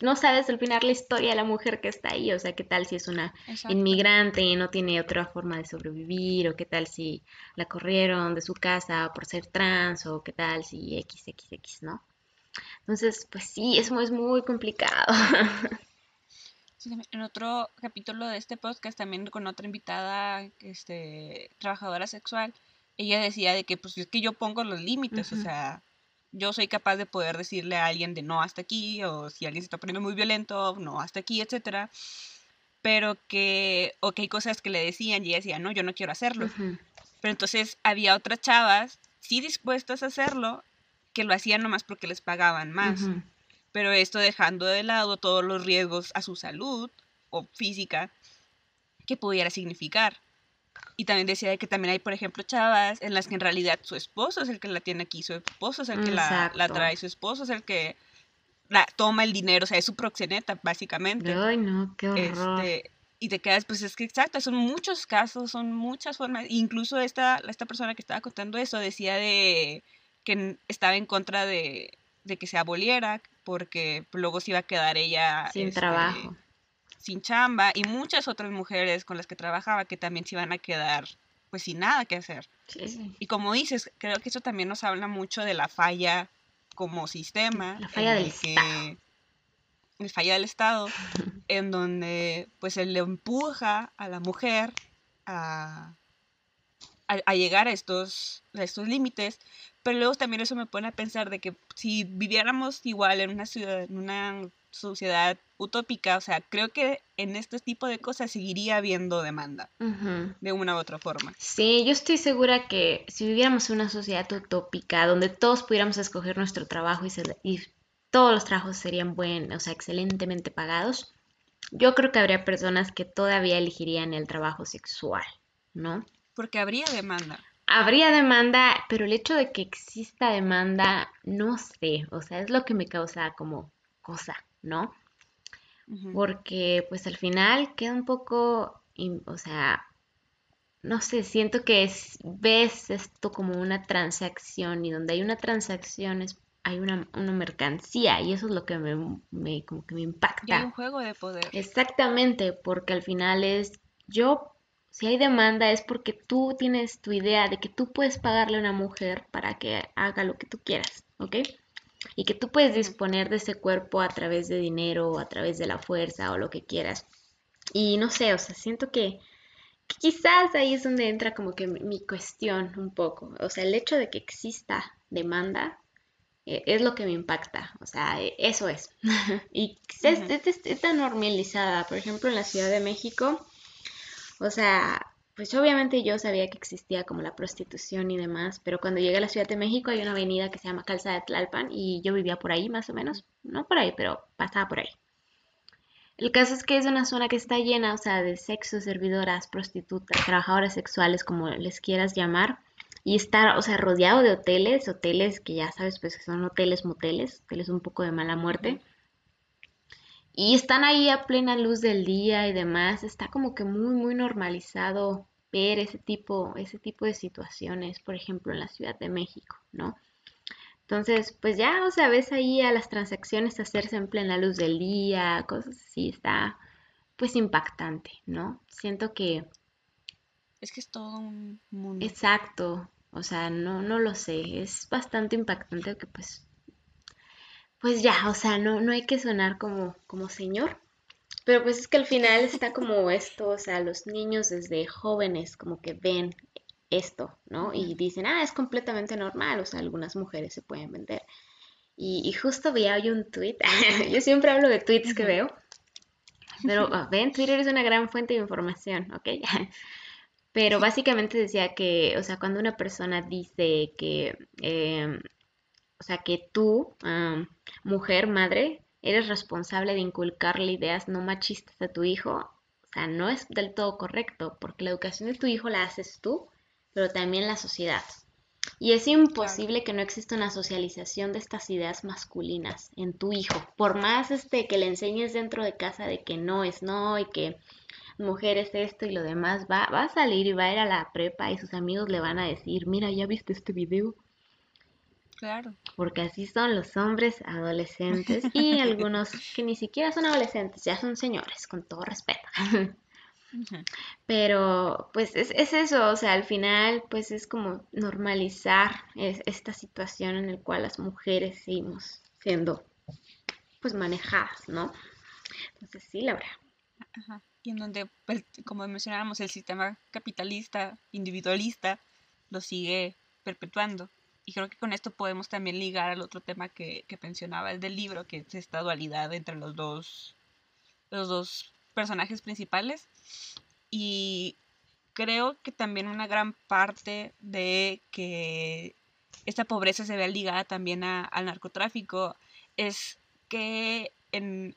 no sabes al final la historia de la mujer que está ahí, o sea, qué tal si es una inmigrante y no tiene otra forma de sobrevivir, o qué tal si la corrieron de su casa por ser trans, o qué tal si XXX, ¿no? Entonces, pues sí, eso es muy complicado. en otro capítulo de este podcast, también con otra invitada, este, trabajadora sexual, ella decía de que pues es que yo pongo los límites, o sea, yo soy capaz de poder decirle a alguien de no hasta aquí, o si alguien se está poniendo muy violento, no hasta aquí, etcétera. Pero que, o que hay cosas que le decían y ella decía, no, yo no quiero hacerlo. Pero entonces había otras chavas, sí dispuestas a hacerlo, que lo hacían nomás porque les pagaban más. Pero esto dejando de lado todos los riesgos a su salud o física que pudiera significar. Y también decía que también hay, por ejemplo, chavas en las que en realidad su esposo es el que la tiene aquí, su esposo es el que la, la, trae, su esposo es el que la, toma el dinero, o sea, es su proxeneta, básicamente. Ay, no, qué horror. Este, y te quedas, pues es que exacto, son muchos casos, son muchas formas. Incluso esta, esta persona que estaba contando eso decía de que estaba en contra de, de que se aboliera, porque luego se iba a quedar ella sin este, trabajo sin chamba y muchas otras mujeres con las que trabajaba que también se iban a quedar pues sin nada que hacer. Y como dices, creo que eso también nos habla mucho de la falla como sistema. La falla del Estado. La falla del Estado, en donde pues él le empuja a la mujer a, a, llegar a estos, a estos límites, pero luego también eso me pone a pensar de que si viviéramos igual en una ciudad, en una sociedad utópica, o sea, creo que en este tipo de cosas seguiría habiendo demanda, de una u otra forma. Sí, yo estoy segura que si viviéramos en una sociedad utópica donde todos pudiéramos escoger nuestro trabajo y, todos los trabajos serían buenos, o sea, excelentemente pagados, yo creo que habría personas que todavía elegirían el trabajo sexual, ¿no? Porque habría demanda. Habría demanda, pero el hecho de que exista demanda, no sé, o sea, es lo que me causa como cosa, ¿no? Porque pues al final queda un poco, o sea, no sé, siento que es, ves esto como una transacción y donde hay una transacción es, hay una, mercancía y eso es lo que me, como que me impacta. hay un juego de poder. Exactamente, porque al final es yo, si hay demanda es porque tú tienes tu idea de que tú puedes pagarle a una mujer para que haga lo que tú quieras, ¿ok? y que tú puedes disponer de ese cuerpo a través de dinero o a través de la fuerza o lo que quieras. Y no sé, o sea, siento que, quizás ahí es donde entra como que mi, cuestión un poco. O sea, el hecho de que exista demanda eh, es lo que me impacta. O sea, e, eso es. y es, tan normalizada. Por ejemplo, en la Ciudad de México, o sea, pues obviamente yo sabía que existía como la prostitución y demás, pero cuando llegué a la Ciudad de México hay una avenida que se llama Calzada de Tlalpan y yo vivía por ahí más o menos, no por ahí, pero pasaba por ahí. El caso es que es una zona que está llena, o sea, de sexo, servidoras, prostitutas, trabajadoras sexuales, como les quieras llamar, y está, o sea, rodeado de hoteles, hoteles que ya sabes, pues que son hoteles moteles, hoteles un poco de mala muerte. Y están ahí a plena luz del día y demás. Está como que muy, muy normalizado ver ese tipo, ese tipo de situaciones, por ejemplo, en la Ciudad de México, ¿no? Entonces, pues ya, o sea, ves ahí a las transacciones hacerse en plena luz del día, cosas así, está pues impactante, ¿no? Siento que... Es que es todo un mundo. Exacto, o sea, no, no lo sé, es bastante impactante que pues pues ya, o sea, no, no hay que sonar como, como señor. Pero pues es que al final está como esto, o sea, los niños desde jóvenes como que ven esto, ¿no? Y dicen, ah, es completamente normal, o sea, algunas mujeres se pueden vender. Y, justo vi hoy un tweet, yo siempre hablo de tweets que veo, pero ah, ven, Twitter es una gran fuente de información, ¿ok? pero básicamente decía que, o sea, cuando una persona dice que em, o sea, que tú, mujer, madre, eres responsable de inculcarle ideas no machistas a tu hijo, o sea, no es del todo correcto, porque la educación de tu hijo la haces tú, pero también la sociedad. Y es imposible que no exista una socialización de estas ideas masculinas en tu hijo. Por más este que le enseñes dentro de casa de que no es no y que mujeres esto y lo demás, va, va a salir y va a ir a la prepa y sus amigos le van a decir, mira, ¿ya viste este video? Claro. Porque así son los hombres adolescentes y algunos que ni siquiera son adolescentes, ya son señores, con todo respeto. Pero pues es, es, eso, o sea, al final pues es como normalizar esta situación en la cual las mujeres seguimos siendo pues manejadas, ¿no? Entonces sí, Laura. Ajá. Y en donde, pues, como mencionábamos, el sistema capitalista, individualista, lo sigue perpetuando. Y creo que con esto podemos también ligar al otro tema que, que mencionabas del libro, que es esta dualidad entre los dos, los dos personajes principales. Y creo que también una gran parte de que esta pobreza se vea ligada también al narcotráfico es que en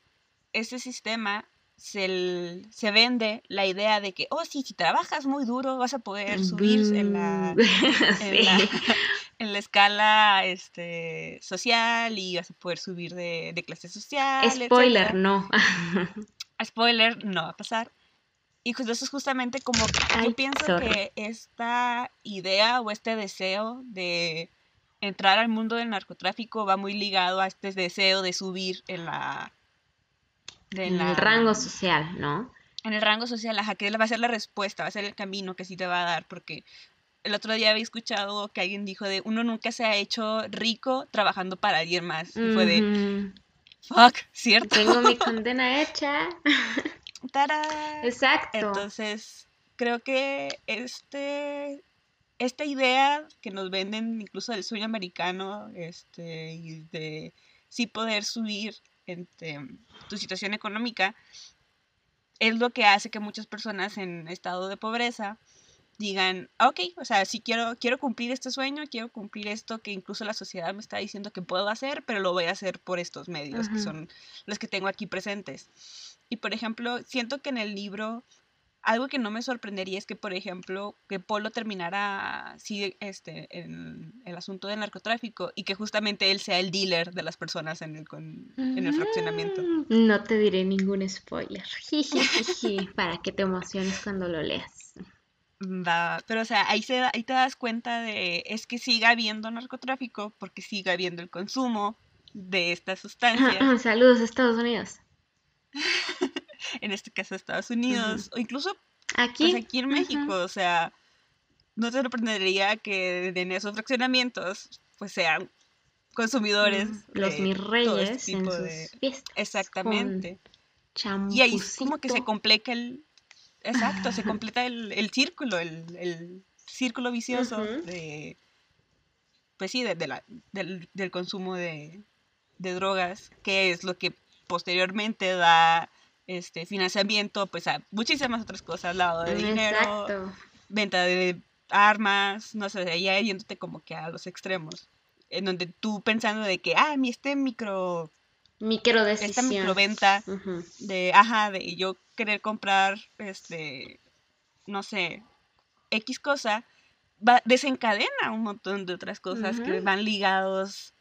este sistema se, se, vende la idea de que, oh, sí, si trabajas muy duro vas a poder subir en la, en, la, en la, escala este, social y vas a poder subir de, de clase social. Spoiler, no. Spoiler, no va a pasar. Y pues eso es justamente como yo pienso que esta idea o este deseo de entrar al mundo del narcotráfico va muy ligado a este deseo de subir en la en el rango social, ¿no? En el rango social, ajá, que va a ser la respuesta, va a ser el camino que sí te va a dar, porque el otro día había escuchado que alguien dijo de uno nunca se ha hecho rico trabajando para alguien más. Y fue de fuck, ¿cierto? Tengo mi condena hecha. ¡Tarán! Exacto. Entonces, creo que este esta idea que nos venden incluso del sueño americano, este, y de sí poder subir este, tu situación económica, es lo que hace que muchas personas en estado de pobreza digan, ok, o sea, sí quiero, quiero cumplir este sueño, quiero cumplir esto que incluso la sociedad me está diciendo que puedo hacer, pero lo voy a hacer por estos medios, que son los que tengo aquí presentes. Y por ejemplo, siento que en el libro algo que no me sorprendería es que, por ejemplo, que Polo terminara sí, este, en el asunto del narcotráfico y que justamente él sea el dealer de las personas en el, en el fraccionamiento. No te diré ningún spoiler. para que te emociones cuando lo leas. Va, pero o sea, ahí, se ahí te das cuenta de, es que siga habiendo narcotráfico porque siga habiendo el consumo de estas sustancias. Saludos, Estados Unidos. en este caso Estados Unidos, o incluso aquí, pues, aquí en México, o sea, no te sorprendería que en esos fraccionamientos pues sean consumidores. Los mis este reyes en sus fiestas. Exactamente. Y ahí es como que se completa el... Exacto, se completa el, círculo, el, círculo vicioso de... Pues sí, de, la, del, del, consumo de, de drogas, que es lo que posteriormente da este financiamiento pues a muchísimas otras cosas, lado de dinero, venta de armas, no sé, ahí yéndote como que a los extremos, en donde tú pensando de que, ah, mi este micro micro decisión. esta microventa de, ajá, de yo querer comprar, este, no sé, X cosa, va, desencadena un montón de otras cosas que van ligados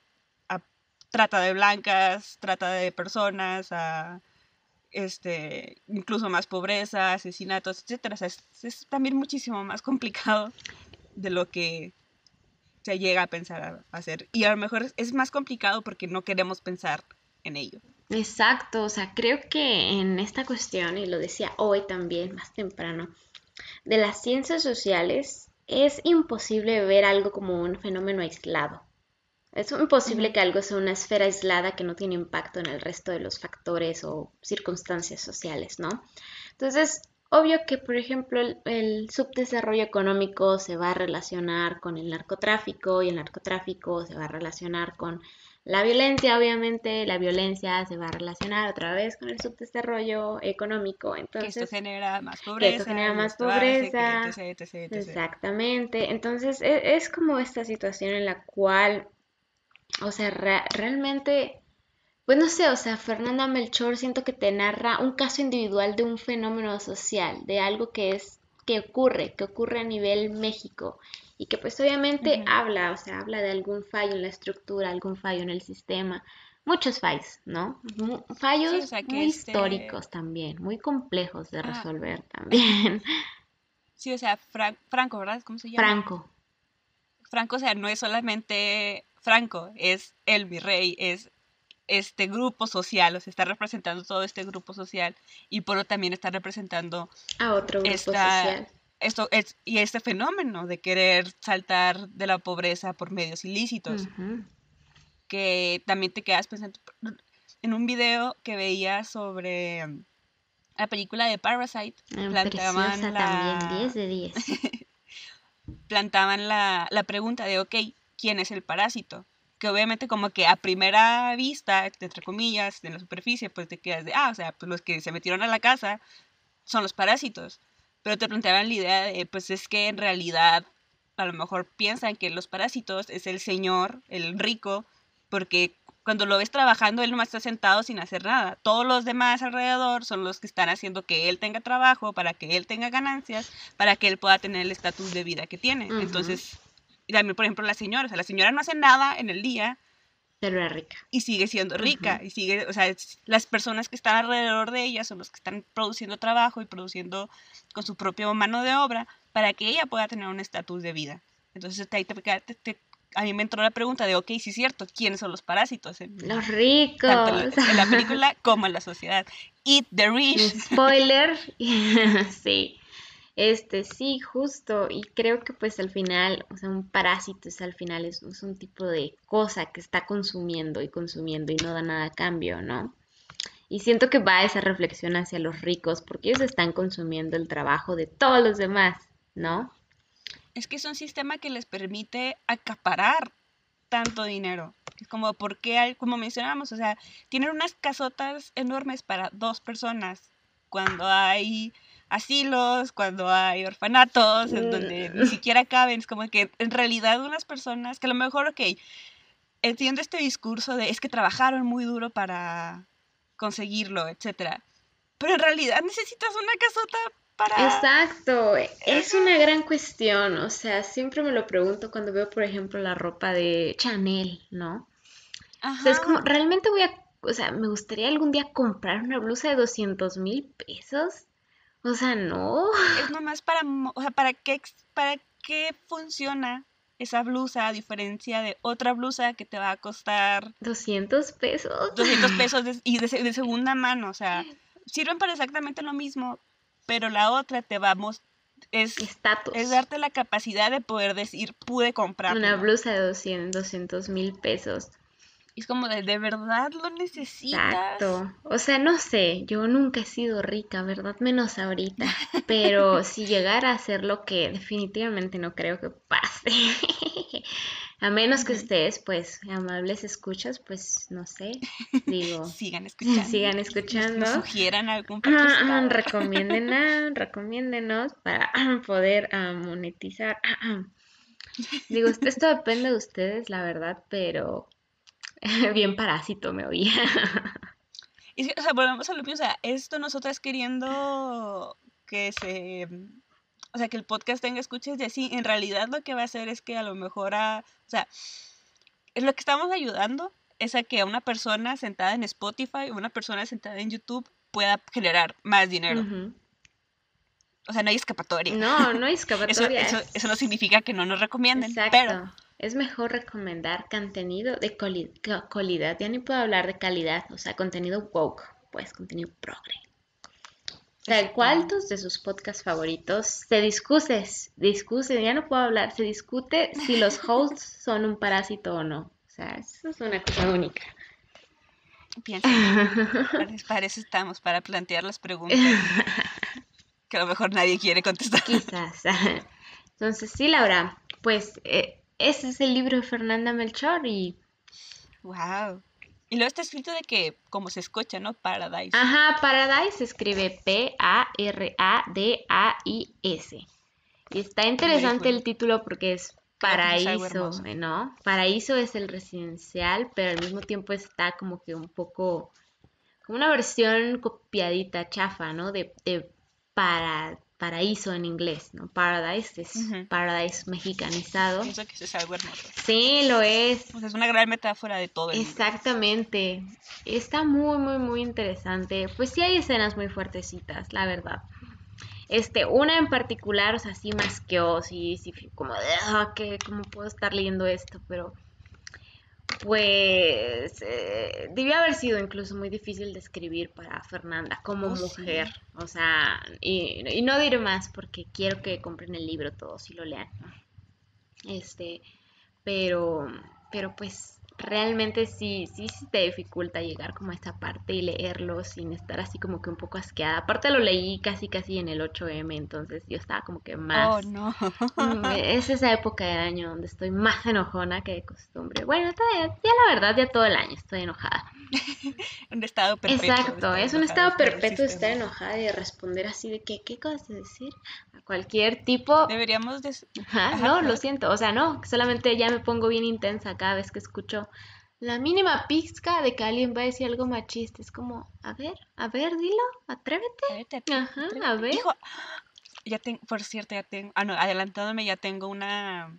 a trata de blancas, trata de personas, a este, incluso más pobreza, asesinatos, etcétera. es, también muchísimo más complicado de lo que se llega a pensar a hacer. Y a lo mejor es más complicado porque no queremos pensar en ello. Exacto, o sea, creo que en esta cuestión, y lo decía hoy también, más temprano, de las ciencias sociales, es imposible ver algo como un fenómeno aislado. Es imposible que algo sea una esfera aislada que no tiene impacto en el resto de los factores o circunstancias sociales, ¿no? Entonces, obvio que, por ejemplo, el, subdesarrollo económico se va a relacionar con el narcotráfico y el narcotráfico se va a relacionar con la violencia, obviamente, la violencia se va a relacionar otra vez con el subdesarrollo económico. Entonces, que esto genera más pobreza. esto genera más pobreza. Exactamente. Entonces, e, es, como esta situación en la cual o sea, realmente, pues no sé, o sea, Fernanda Melchor siento que te narra un caso individual de un fenómeno social, de algo que es, que ocurre, que ocurre a nivel México y que pues obviamente habla, o sea, habla de algún fallo en la estructura, algún fallo en el sistema, muchos fallos, ¿no? Fallos Sí, o sea, que muy este- históricos también, muy complejos de Ah. resolver también. Sí, o sea, Fran- Franco, ¿verdad? ¿Cómo se llama? Franco. Franco, o sea, no es solamente Franco, es el virrey, es este grupo social, o sea, está representando todo este grupo social y por lo también está representando A otro grupo Esta- social. Esto es, y este fenómeno de querer saltar de la pobreza por medios ilícitos, que también te quedas pensando en un video que veía sobre mm, la película de Parasite, Eh, planteaban Preciosa la- también, 10 de 10. plantaban la, la pregunta de, ok, ¿quién es el parásito? Que obviamente como que a primera vista, entre comillas, en la superficie, pues te quedas de, ah, o sea, pues los que se metieron a la casa son los parásitos. Pero te planteaban la idea de, pues es que en realidad a lo mejor piensan que los parásitos es el señor, el rico, porque cuando lo ves trabajando, él nomás está sentado sin hacer nada. Todos los demás alrededor son los que están haciendo que él tenga trabajo, para que él tenga ganancias, para que él pueda tener el estatus de vida que tiene. Entonces, y también, por ejemplo, la señora, o sea, la señora no hace nada en el día Pero era rica. y sigue siendo rica, y sigue, o sea, es- las personas que están alrededor de ella son los que están produciendo trabajo y produciendo con su propia mano de obra para que ella pueda tener un estatus de vida. Entonces, ahí te, te- te- a mí me entró la pregunta de, ok, sí es cierto, ¿quiénes son los parásitos? En, Los ricos. tanto en la, en la película como en la sociedad. Eat the rich. Spoiler. sí. Este, sí, justo. Y creo que pues al final, o sea, un parásito es al final es, un tipo de cosa que está consumiendo y consumiendo y no da nada a cambio, ¿no? Y siento que va esa reflexión hacia los ricos porque ellos están consumiendo el trabajo de todos los demás, ¿no? Es que es un sistema que les permite acaparar tanto dinero. Es como porque, como mencionábamos, o sea, tienen unas casotas enormes para dos personas. Cuando hay asilos, cuando hay orfanatos, en donde ni siquiera caben. Es como que en realidad unas personas que a lo mejor, ok, entiendo este discurso de es que trabajaron muy duro para conseguirlo, etcétera. Pero en realidad necesitas una casota para... Exacto, es una gran cuestión, o sea, siempre me lo pregunto cuando veo, por ejemplo, la ropa de Chanel, ¿no? O sea, es como, Ajá. realmente voy a, o sea, me gustaría algún día comprar una blusa de 200 mil pesos. O sea, no. es nomás para, o sea, para qué, para qué funciona esa blusa a diferencia de otra blusa que te va a costar 200 pesos. 200 pesos de- y de, se- de segunda mano, o sea, sirven para exactamente lo mismo, pero la otra te vamos es Estatus. es darte la capacidad de poder decir pude comprarlo. Una blusa de 200 mil pesos. Y es como de, de verdad lo necesitas. Exacto. O sea, no sé, yo nunca he sido rica, ¿verdad? Menos ahorita. Pero si llegara a ser lo que definitivamente no creo que pase. A menos que ustedes, pues, amables escuchas, pues, no sé, digo, Sigan escuchando. sigan escuchando. sugieran algún patrocinador. Recomiéndenos, recomiéndenos para poder ah, monetizar. Digo, esto depende de ustedes, la verdad, pero bien parásito me oía. Y o sea, volvemos a lo mismo, o sea, esto nosotras queriendo que se, o sea, que el podcast tenga escuchas y así, en realidad lo que va a hacer es que a lo mejor, a, o sea, es lo que estamos ayudando es a que una persona sentada en Spotify o una persona sentada en YouTube pueda generar más dinero. O sea, no hay escapatoria. No, no hay escapatoria. eso, es- eso no significa que no nos recomienden, Exacto. pero Es mejor recomendar contenido de calidad. Ya ni puedo hablar de calidad, o sea, contenido woke, pues contenido progre. Exacto. ¿cuántos de sus podcasts favoritos se discute, discute, ya no puedo hablar, se discute si los hosts son un parásito o no? O sea, eso es una cosa única. piensa, para, para eso estamos, para plantear las preguntas que a lo mejor nadie quiere contestar. Quizás. Entonces, sí, Laura, pues eh, ese es el libro de Fernanda Melchor y Wow. Y luego está escrito de que, como se escucha, ¿no? Paradise. Ajá, Paradise se escribe P-A-R-A-D-A-I-S. Y está interesante el título porque es Creo que es algo paraíso. ¿no? Paraíso es el residencial, pero al mismo tiempo está como que un poco, como una versión copiadita, chafa, ¿no? De, de para, paraíso en inglés, ¿no? Paradise es Ujú. paradise mexicanizado. Pienso que eso es algo hermoso. Sí, lo es. O sea, es una gran metáfora de todo el. Exactamente. Está muy, muy, muy interesante. Pues sí hay escenas muy fuertecitas, la verdad. Este, una en particular, o sea, sí más que oh, sí, sí, como de, ah, que, ¿cómo puedo estar leyendo esto? Pero, pues, eh, debió haber sido incluso muy difícil de escribir para Fernanda como Oh, sí. mujer. O sea, y, y no diré más porque quiero que compren el libro todos y lo lean. Este, pero, pero pues realmente sí, sí, sí te dificulta llegar como a esta parte y leerlo sin estar así como que un poco asqueada. Aparte lo leí casi casi en el 8M, entonces yo estaba como que Oh, más... no. Mm, Es esa época del año donde estoy más enojona que de costumbre. Bueno, todavía- ya la verdad, ya todo el año estoy enojada. un estado perpetuo. Exacto, es un estado perpetuo de estar enojada y de responder así de que, ¿qué de decir? A cualquier tipo. Deberíamos de... Ajá, Ajá, no. lo siento, o sea, no, solamente ya me pongo bien intensa cada vez que escucho la mínima pizca de que alguien va a decir algo machista. Es como, a ver, a ver, dilo, atrévete. Vete, Ajá, atrévete. a ver. Hijo, ya tengo, por cierto, ya tengo, ah, no, adelantándome, ya tengo una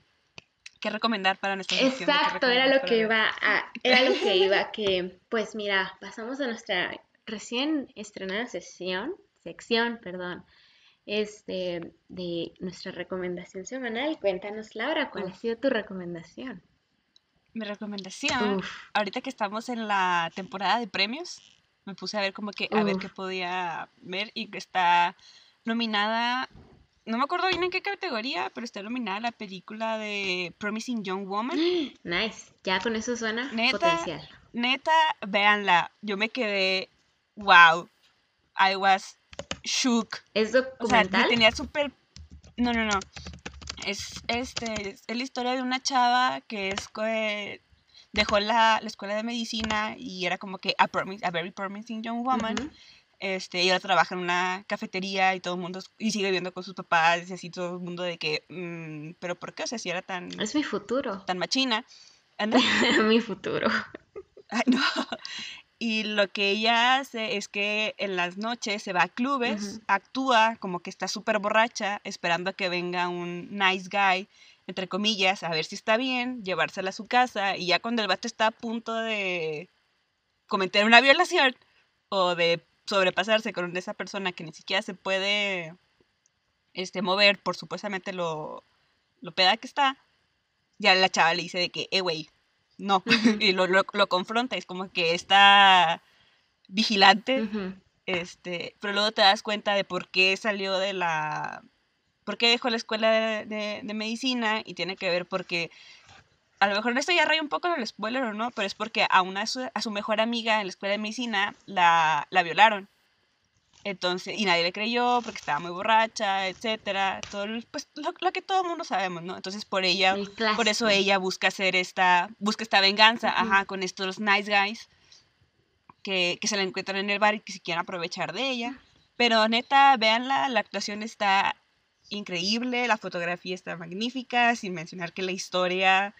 que recomendar para nuestra Exacto, era lo que iba a, era lo que iba que, pues mira, pasamos a nuestra recién estrenada sesión, sección, perdón, este, de nuestra recomendación semanal. Cuéntanos, Laura, ¿cuál ha sido tu recomendación? Mi recomendación, Uf, ahorita que estamos en la temporada de premios, me puse a ver como que a ver qué podía ver y que está nominada, no me acuerdo bien en qué categoría, pero está nominada la película de Promising Young Woman. nice, ya con eso suena Neta, potencial. Neta, véanla. Yo me quedé, wow, I was shook. ¿Es O sea, me documental? tenía súper... No, no, no. Es, este, es la historia de una chava que es eh, dejó la, la escuela de medicina y era como que a, promis- a very promising young woman. Ujú. Este, y ahora trabaja en una cafetería y todo el mundo, y sigue viviendo con sus papás y así todo el mundo de que, mm, pero ¿por qué? O sea, si era tan, Es mi futuro, tan machina. Mi futuro. Ay, no. Y lo que ella hace es que en las noches se va a clubes, actúa como que está súper borracha, esperando a que venga un nice guy, entre comillas, a ver si está bien, llevársela a su casa, y ya cuando el vato está a punto de cometer una violación o de sobrepasarse con esa persona que ni siquiera se puede este, mover por supuestamente lo, lo peda que está, ya la chava le dice de que, eh, güey, no, y lo, lo, lo confronta, es como que está vigilante, este, pero luego te das cuenta de por qué salió de la, por qué dejó la escuela de, de- de medicina y tiene que ver porque, a lo mejor esto ya raya un poco en el spoiler o no, pero es porque a una, su- a su mejor amiga en la escuela de medicina la, la violaron. Entonces, y nadie le creyó porque estaba muy borracha, etcétera, todo pues lo, lo que todo el mundo sabemos, ¿no? Entonces por ella El por eso ella busca hacer esta, busca esta venganza, Ujú. ajá, con estos nice guys que, que se la encuentran en el bar y que se quieren aprovechar de ella. Pero neta, véanla, la actuación está increíble, la fotografía está magnífica, sin mencionar que la historia,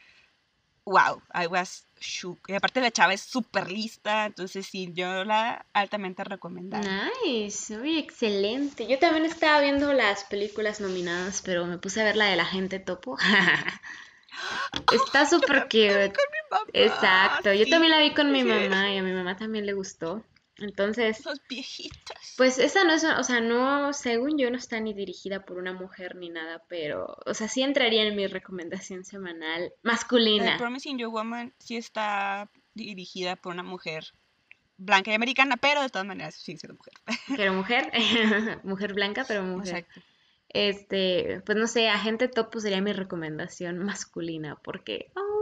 wow, I was shook. Y aparte la chava es súper lista, entonces sí, yo la altamente recomendada. Nice, uy, excelente. Yo también estaba viendo las películas nominadas, pero me puse a ver la de la gente topo. Está súper cute. Mamá, Exacto, yo también la vi con mi mamá y a mi mamá también le gustó. Entonces, Los viejitos. pues esa no es, o sea, no, según yo no está ni dirigida por una mujer ni nada, pero, o sea, sí entraría en mi recomendación semanal masculina. Promising Young Woman sí está dirigida por una mujer blanca y americana, pero de todas maneras sigue siendo mujer. Pero mujer, mujer blanca, pero mujer. Exacto. Este, pues no sé, Agente Topo sería mi recomendación masculina, porque, oh,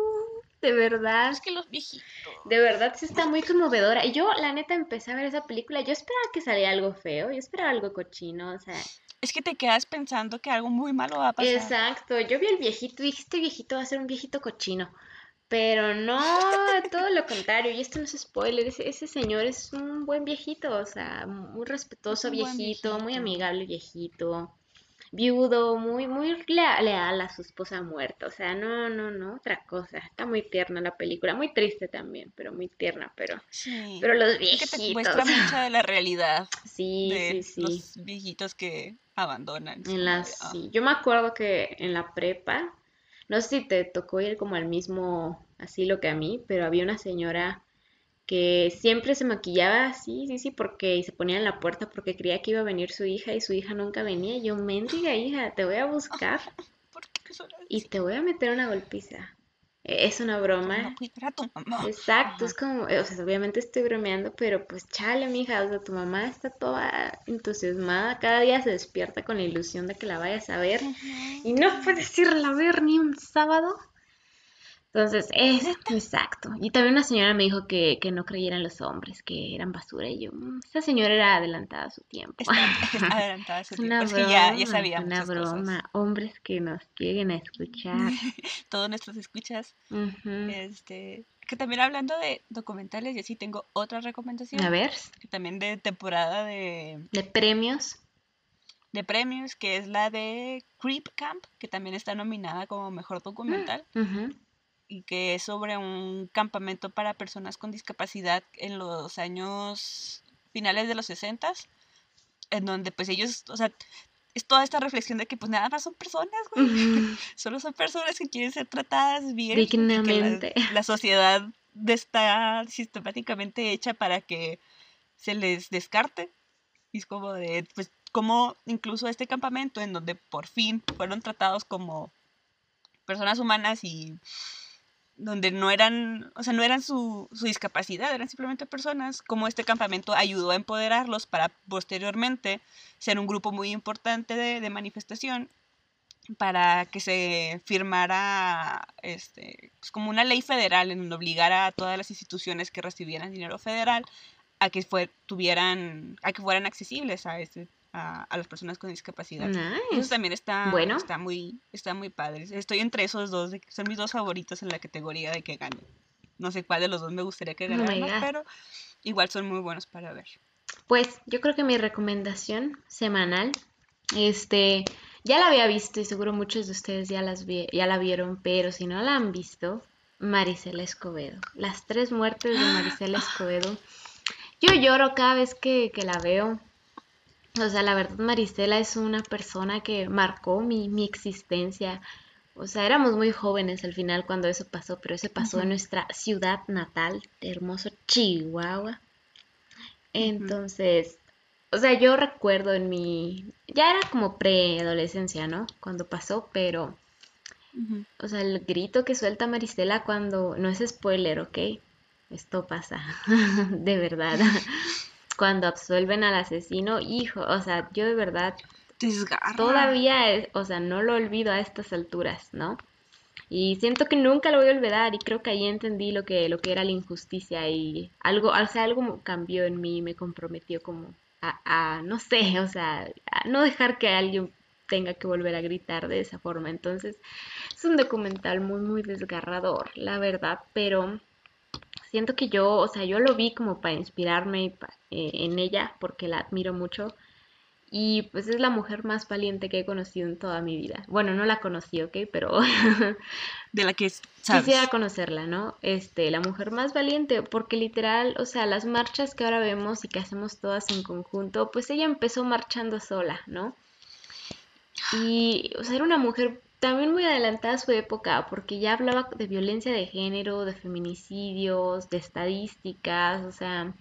de verdad, Es que los viejitos. de verdad sí está muy conmovedora. Y yo, la neta, empecé a ver esa película, yo esperaba que saliera algo feo, yo esperaba algo cochino, o sea, Es que te quedas pensando que algo muy malo va a pasar. exacto, yo vi el viejito y dije, este viejito va a ser un viejito cochino. Pero no, todo lo contrario, y esto no es spoiler, ese, ese señor es un buen viejito, o sea, muy respetuoso viejito, muy amigable viejito. Viudo, muy, muy leal a su esposa muerta. O sea, no, no, no, otra cosa. Está muy tierna la película, muy triste también, pero muy tierna, pero, Sí. pero los Es que viejitos. te muestra mucha de la realidad Sí, de sí, sí. los viejitos que abandonan. En de, ah. sí. Yo me acuerdo que en la prepa, no sé si te tocó ir como al mismo asilo que a mí, pero había una señora que siempre se maquillaba así, sí, sí, porque y se ponía en la puerta porque creía que iba a venir su hija y su hija nunca venía. Yo, mendiga hija, te voy a buscar ¿Por qué son y te voy a meter una golpiza. Eh, Es una broma. cuidar a tu mamá. Exacto, Ajá. es como, eh, o sea, obviamente estoy bromeando, pero pues chale, mija, o sea, tu mamá está toda entusiasmada, cada día se despierta con la ilusión de que la vayas a ver y no puedes irla a ver ni un sábado. Entonces, es exacto. Y también una señora me dijo que, que no creyera en los hombres, que eran basura. Y yo, "Mm, esa señora era adelantada a su tiempo. Está, adelantada a su tiempo. Es que ya, ya sabía una cosas. broma. Hombres que nos lleguen a escuchar. Todos nuestros escuchas. Este, que también hablando de documentales, yo sí tengo otra recomendación. A ver, Que también de temporada de, de premios. de premios, que es la de Creep Camp, que también está nominada como mejor documental. Ujú. Y que es sobre un campamento para personas con discapacidad en los años finales de los 60 en donde pues ellos, o sea, es toda esta reflexión de que pues nada más son personas, güey. Ujú. Solo son personas que quieren ser tratadas bien que la, Dignamente. la sociedad está sistemáticamente hecha para que se les descarte. Y es como de, pues, como incluso este campamento en donde por fin fueron tratados como personas humanas y donde no eran, o sea, no eran su, su discapacidad, eran simplemente personas, como este campamento ayudó a empoderarlos para posteriormente ser un grupo muy importante de, manifestación para que se firmara este, pues, como una ley federal en donde obligara a todas las instituciones que recibieran dinero federal a que fue, tuvieran, a que fueran accesibles a este, a, a las personas con discapacidad. Eso Nice. también está, Bueno. está muy, está muy padre. Estoy entre esos dos, de son mis dos favoritos en la categoría de que ganen. No sé cuál de los dos me gustaría que Oh ganara God. pero igual son muy buenos para ver. Pues yo creo que mi recomendación semanal, este, ya la había visto y seguro muchos de ustedes ya, las vi- ya la vieron, pero si no la han visto, Marisela Escobedo. Las tres muertes de Marisela Escobedo. Yo lloro cada vez que, que la veo. O sea, la verdad, Marisela es una persona que marcó mi, mi existencia. O sea, éramos muy jóvenes al final cuando eso pasó, pero eso pasó en nuestra ciudad natal, de hermoso Chihuahua. Entonces, o sea, yo recuerdo en mi, ya era como preadolescencia, ¿no? Cuando pasó, pero, o sea, el grito que suelta Marisela cuando, no es spoiler, ¿ok? Esto pasa, de verdad. Cuando absuelven al asesino, hijo, o sea, yo de verdad Desgarra. todavía, es- o sea, no lo olvido a estas alturas, ¿no? Y siento que nunca lo voy a olvidar y creo que ahí entendí lo que, lo que era la injusticia y algo, o sea, algo cambió en mí y me comprometió como a, a, no sé, o sea, a no dejar que alguien tenga que volver a gritar de esa forma. Entonces, es un documental muy, muy desgarrador, la verdad, pero siento que yo, o sea, yo lo vi como para inspirarme pa- eh, en ella porque la admiro mucho. Y pues es la mujer más valiente que he conocido en toda mi vida. Bueno, no la conocí, ¿ok? Pero De la que sabes. quisiera conocerla, ¿no? Este, la mujer más valiente, porque literal, o sea, las marchas que ahora vemos y que hacemos todas en conjunto, pues ella empezó marchando sola, ¿no? Y, o sea, era una mujer también muy adelantada a su época, porque ya hablaba de violencia de género, de feminicidios, de estadísticas, o sea,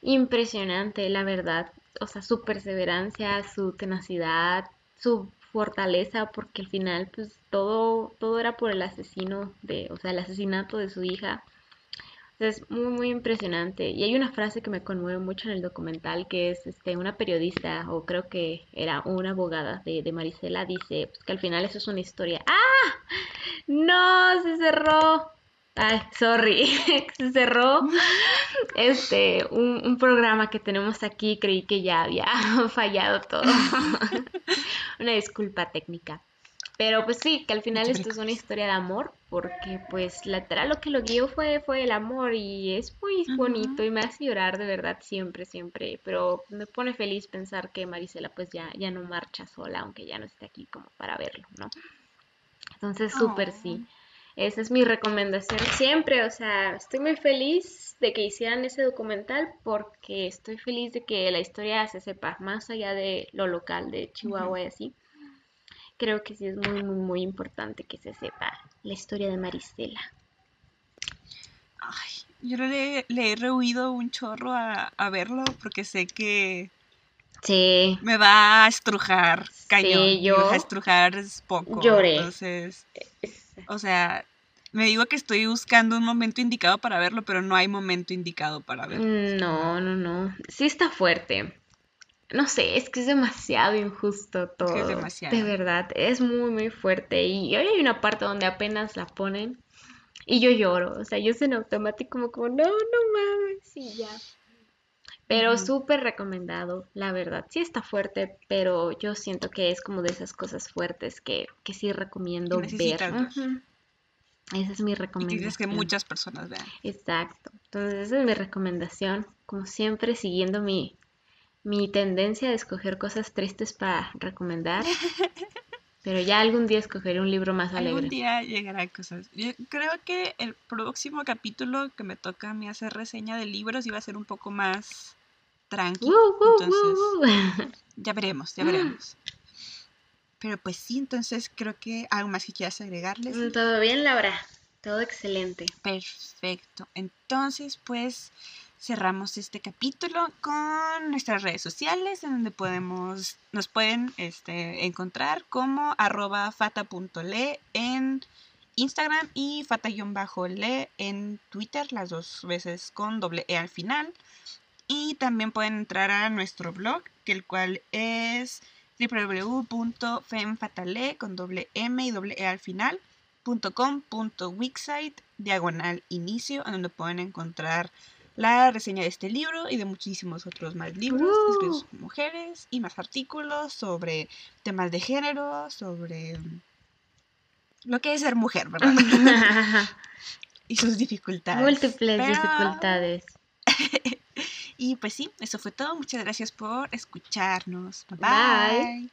impresionante, la verdad. O sea, su perseverancia, su tenacidad, su fortaleza, porque al final, pues, todo, todo era por el asesino de, o sea, el asesinato de su hija. Es muy, muy impresionante. Y hay una frase que me conmueve mucho en el documental, que es este, una periodista, o creo que era una abogada de, Marisela, dice pues, que al final eso es una historia. ¡Ah! ¡No! Se cerró. Ay, sorry. Se cerró este un programa que tenemos aquí. Creí que ya había fallado todo. Una disculpa técnica. Pero pues sí, que al final esto es una historia de amor, porque pues lateral lo que lo guió fue, fue el amor y es muy bonito y me hace llorar de verdad siempre, siempre. Pero me pone feliz pensar que Marisela pues ya, ya no marcha sola, aunque ya no esté aquí como para verlo, ¿no? Entonces, súper Oh. sí. Esa es mi recomendación siempre, o sea, estoy muy feliz de que hicieran ese documental porque estoy feliz de que la historia se sepa más allá de lo local de Chihuahua y así. Creo que sí es muy, muy, muy importante que se sepa la historia de Marisela. Ay, yo le, le he rehuido un chorro a, a verlo porque sé que Sí, me va a estrujar cañón. Sí, yo a estrujar es poco. lloré. Entonces, es- o sea, me digo que estoy buscando un momento indicado para verlo, pero no hay momento indicado para verlo. no, no, no. Sí está fuerte. No sé, es que es demasiado injusto todo. demasiado. De verdad, es muy, muy fuerte. Y hoy hay una parte donde apenas la ponen y yo lloro. O sea, yo soy en automático como, como no, no mames, y ya. Pero súper recomendado, la verdad. Sí está fuerte, pero yo siento que es como de esas cosas fuertes que, que sí recomiendo ver. Esa es mi Y que quieres que recomendación. muchas personas vean. Exacto. Entonces, esa es mi recomendación. Como siempre, siguiendo mi, mi tendencia de escoger cosas tristes para recomendar. Pero ya algún día escogeré un libro más Algún alegre. día llegará cosas. Yo creo que el próximo capítulo que me toca a mí hacer reseña de libros iba a ser un poco más tranqui. ¡Woo, woo, Entonces, ya veremos, ya veremos. Pero pues sí, entonces creo que algo más que quieras agregarles. Mm, Todo bien, Laura. Todo excelente. Perfecto. Entonces, pues cerramos este capítulo con nuestras redes sociales, en donde podemos, nos pueden este, encontrar como arroba fata.le en Instagram y fata-le en Twitter, las dos veces con doble E al final. Y también pueden entrar a nuestro blog, que el cual es www.femfatale con doble M y doble E al final .com.wixsite diagonal inicio en donde pueden encontrar la reseña de este libro y de muchísimos otros más libros ¡Uh! escritos por mujeres y más artículos sobre temas de género, sobre lo que es ser mujer, ¿verdad? y sus dificultades. Múltiples Pero- dificultades. Y pues sí, eso fue todo. Muchas gracias por escucharnos. Bye. Bye. bye.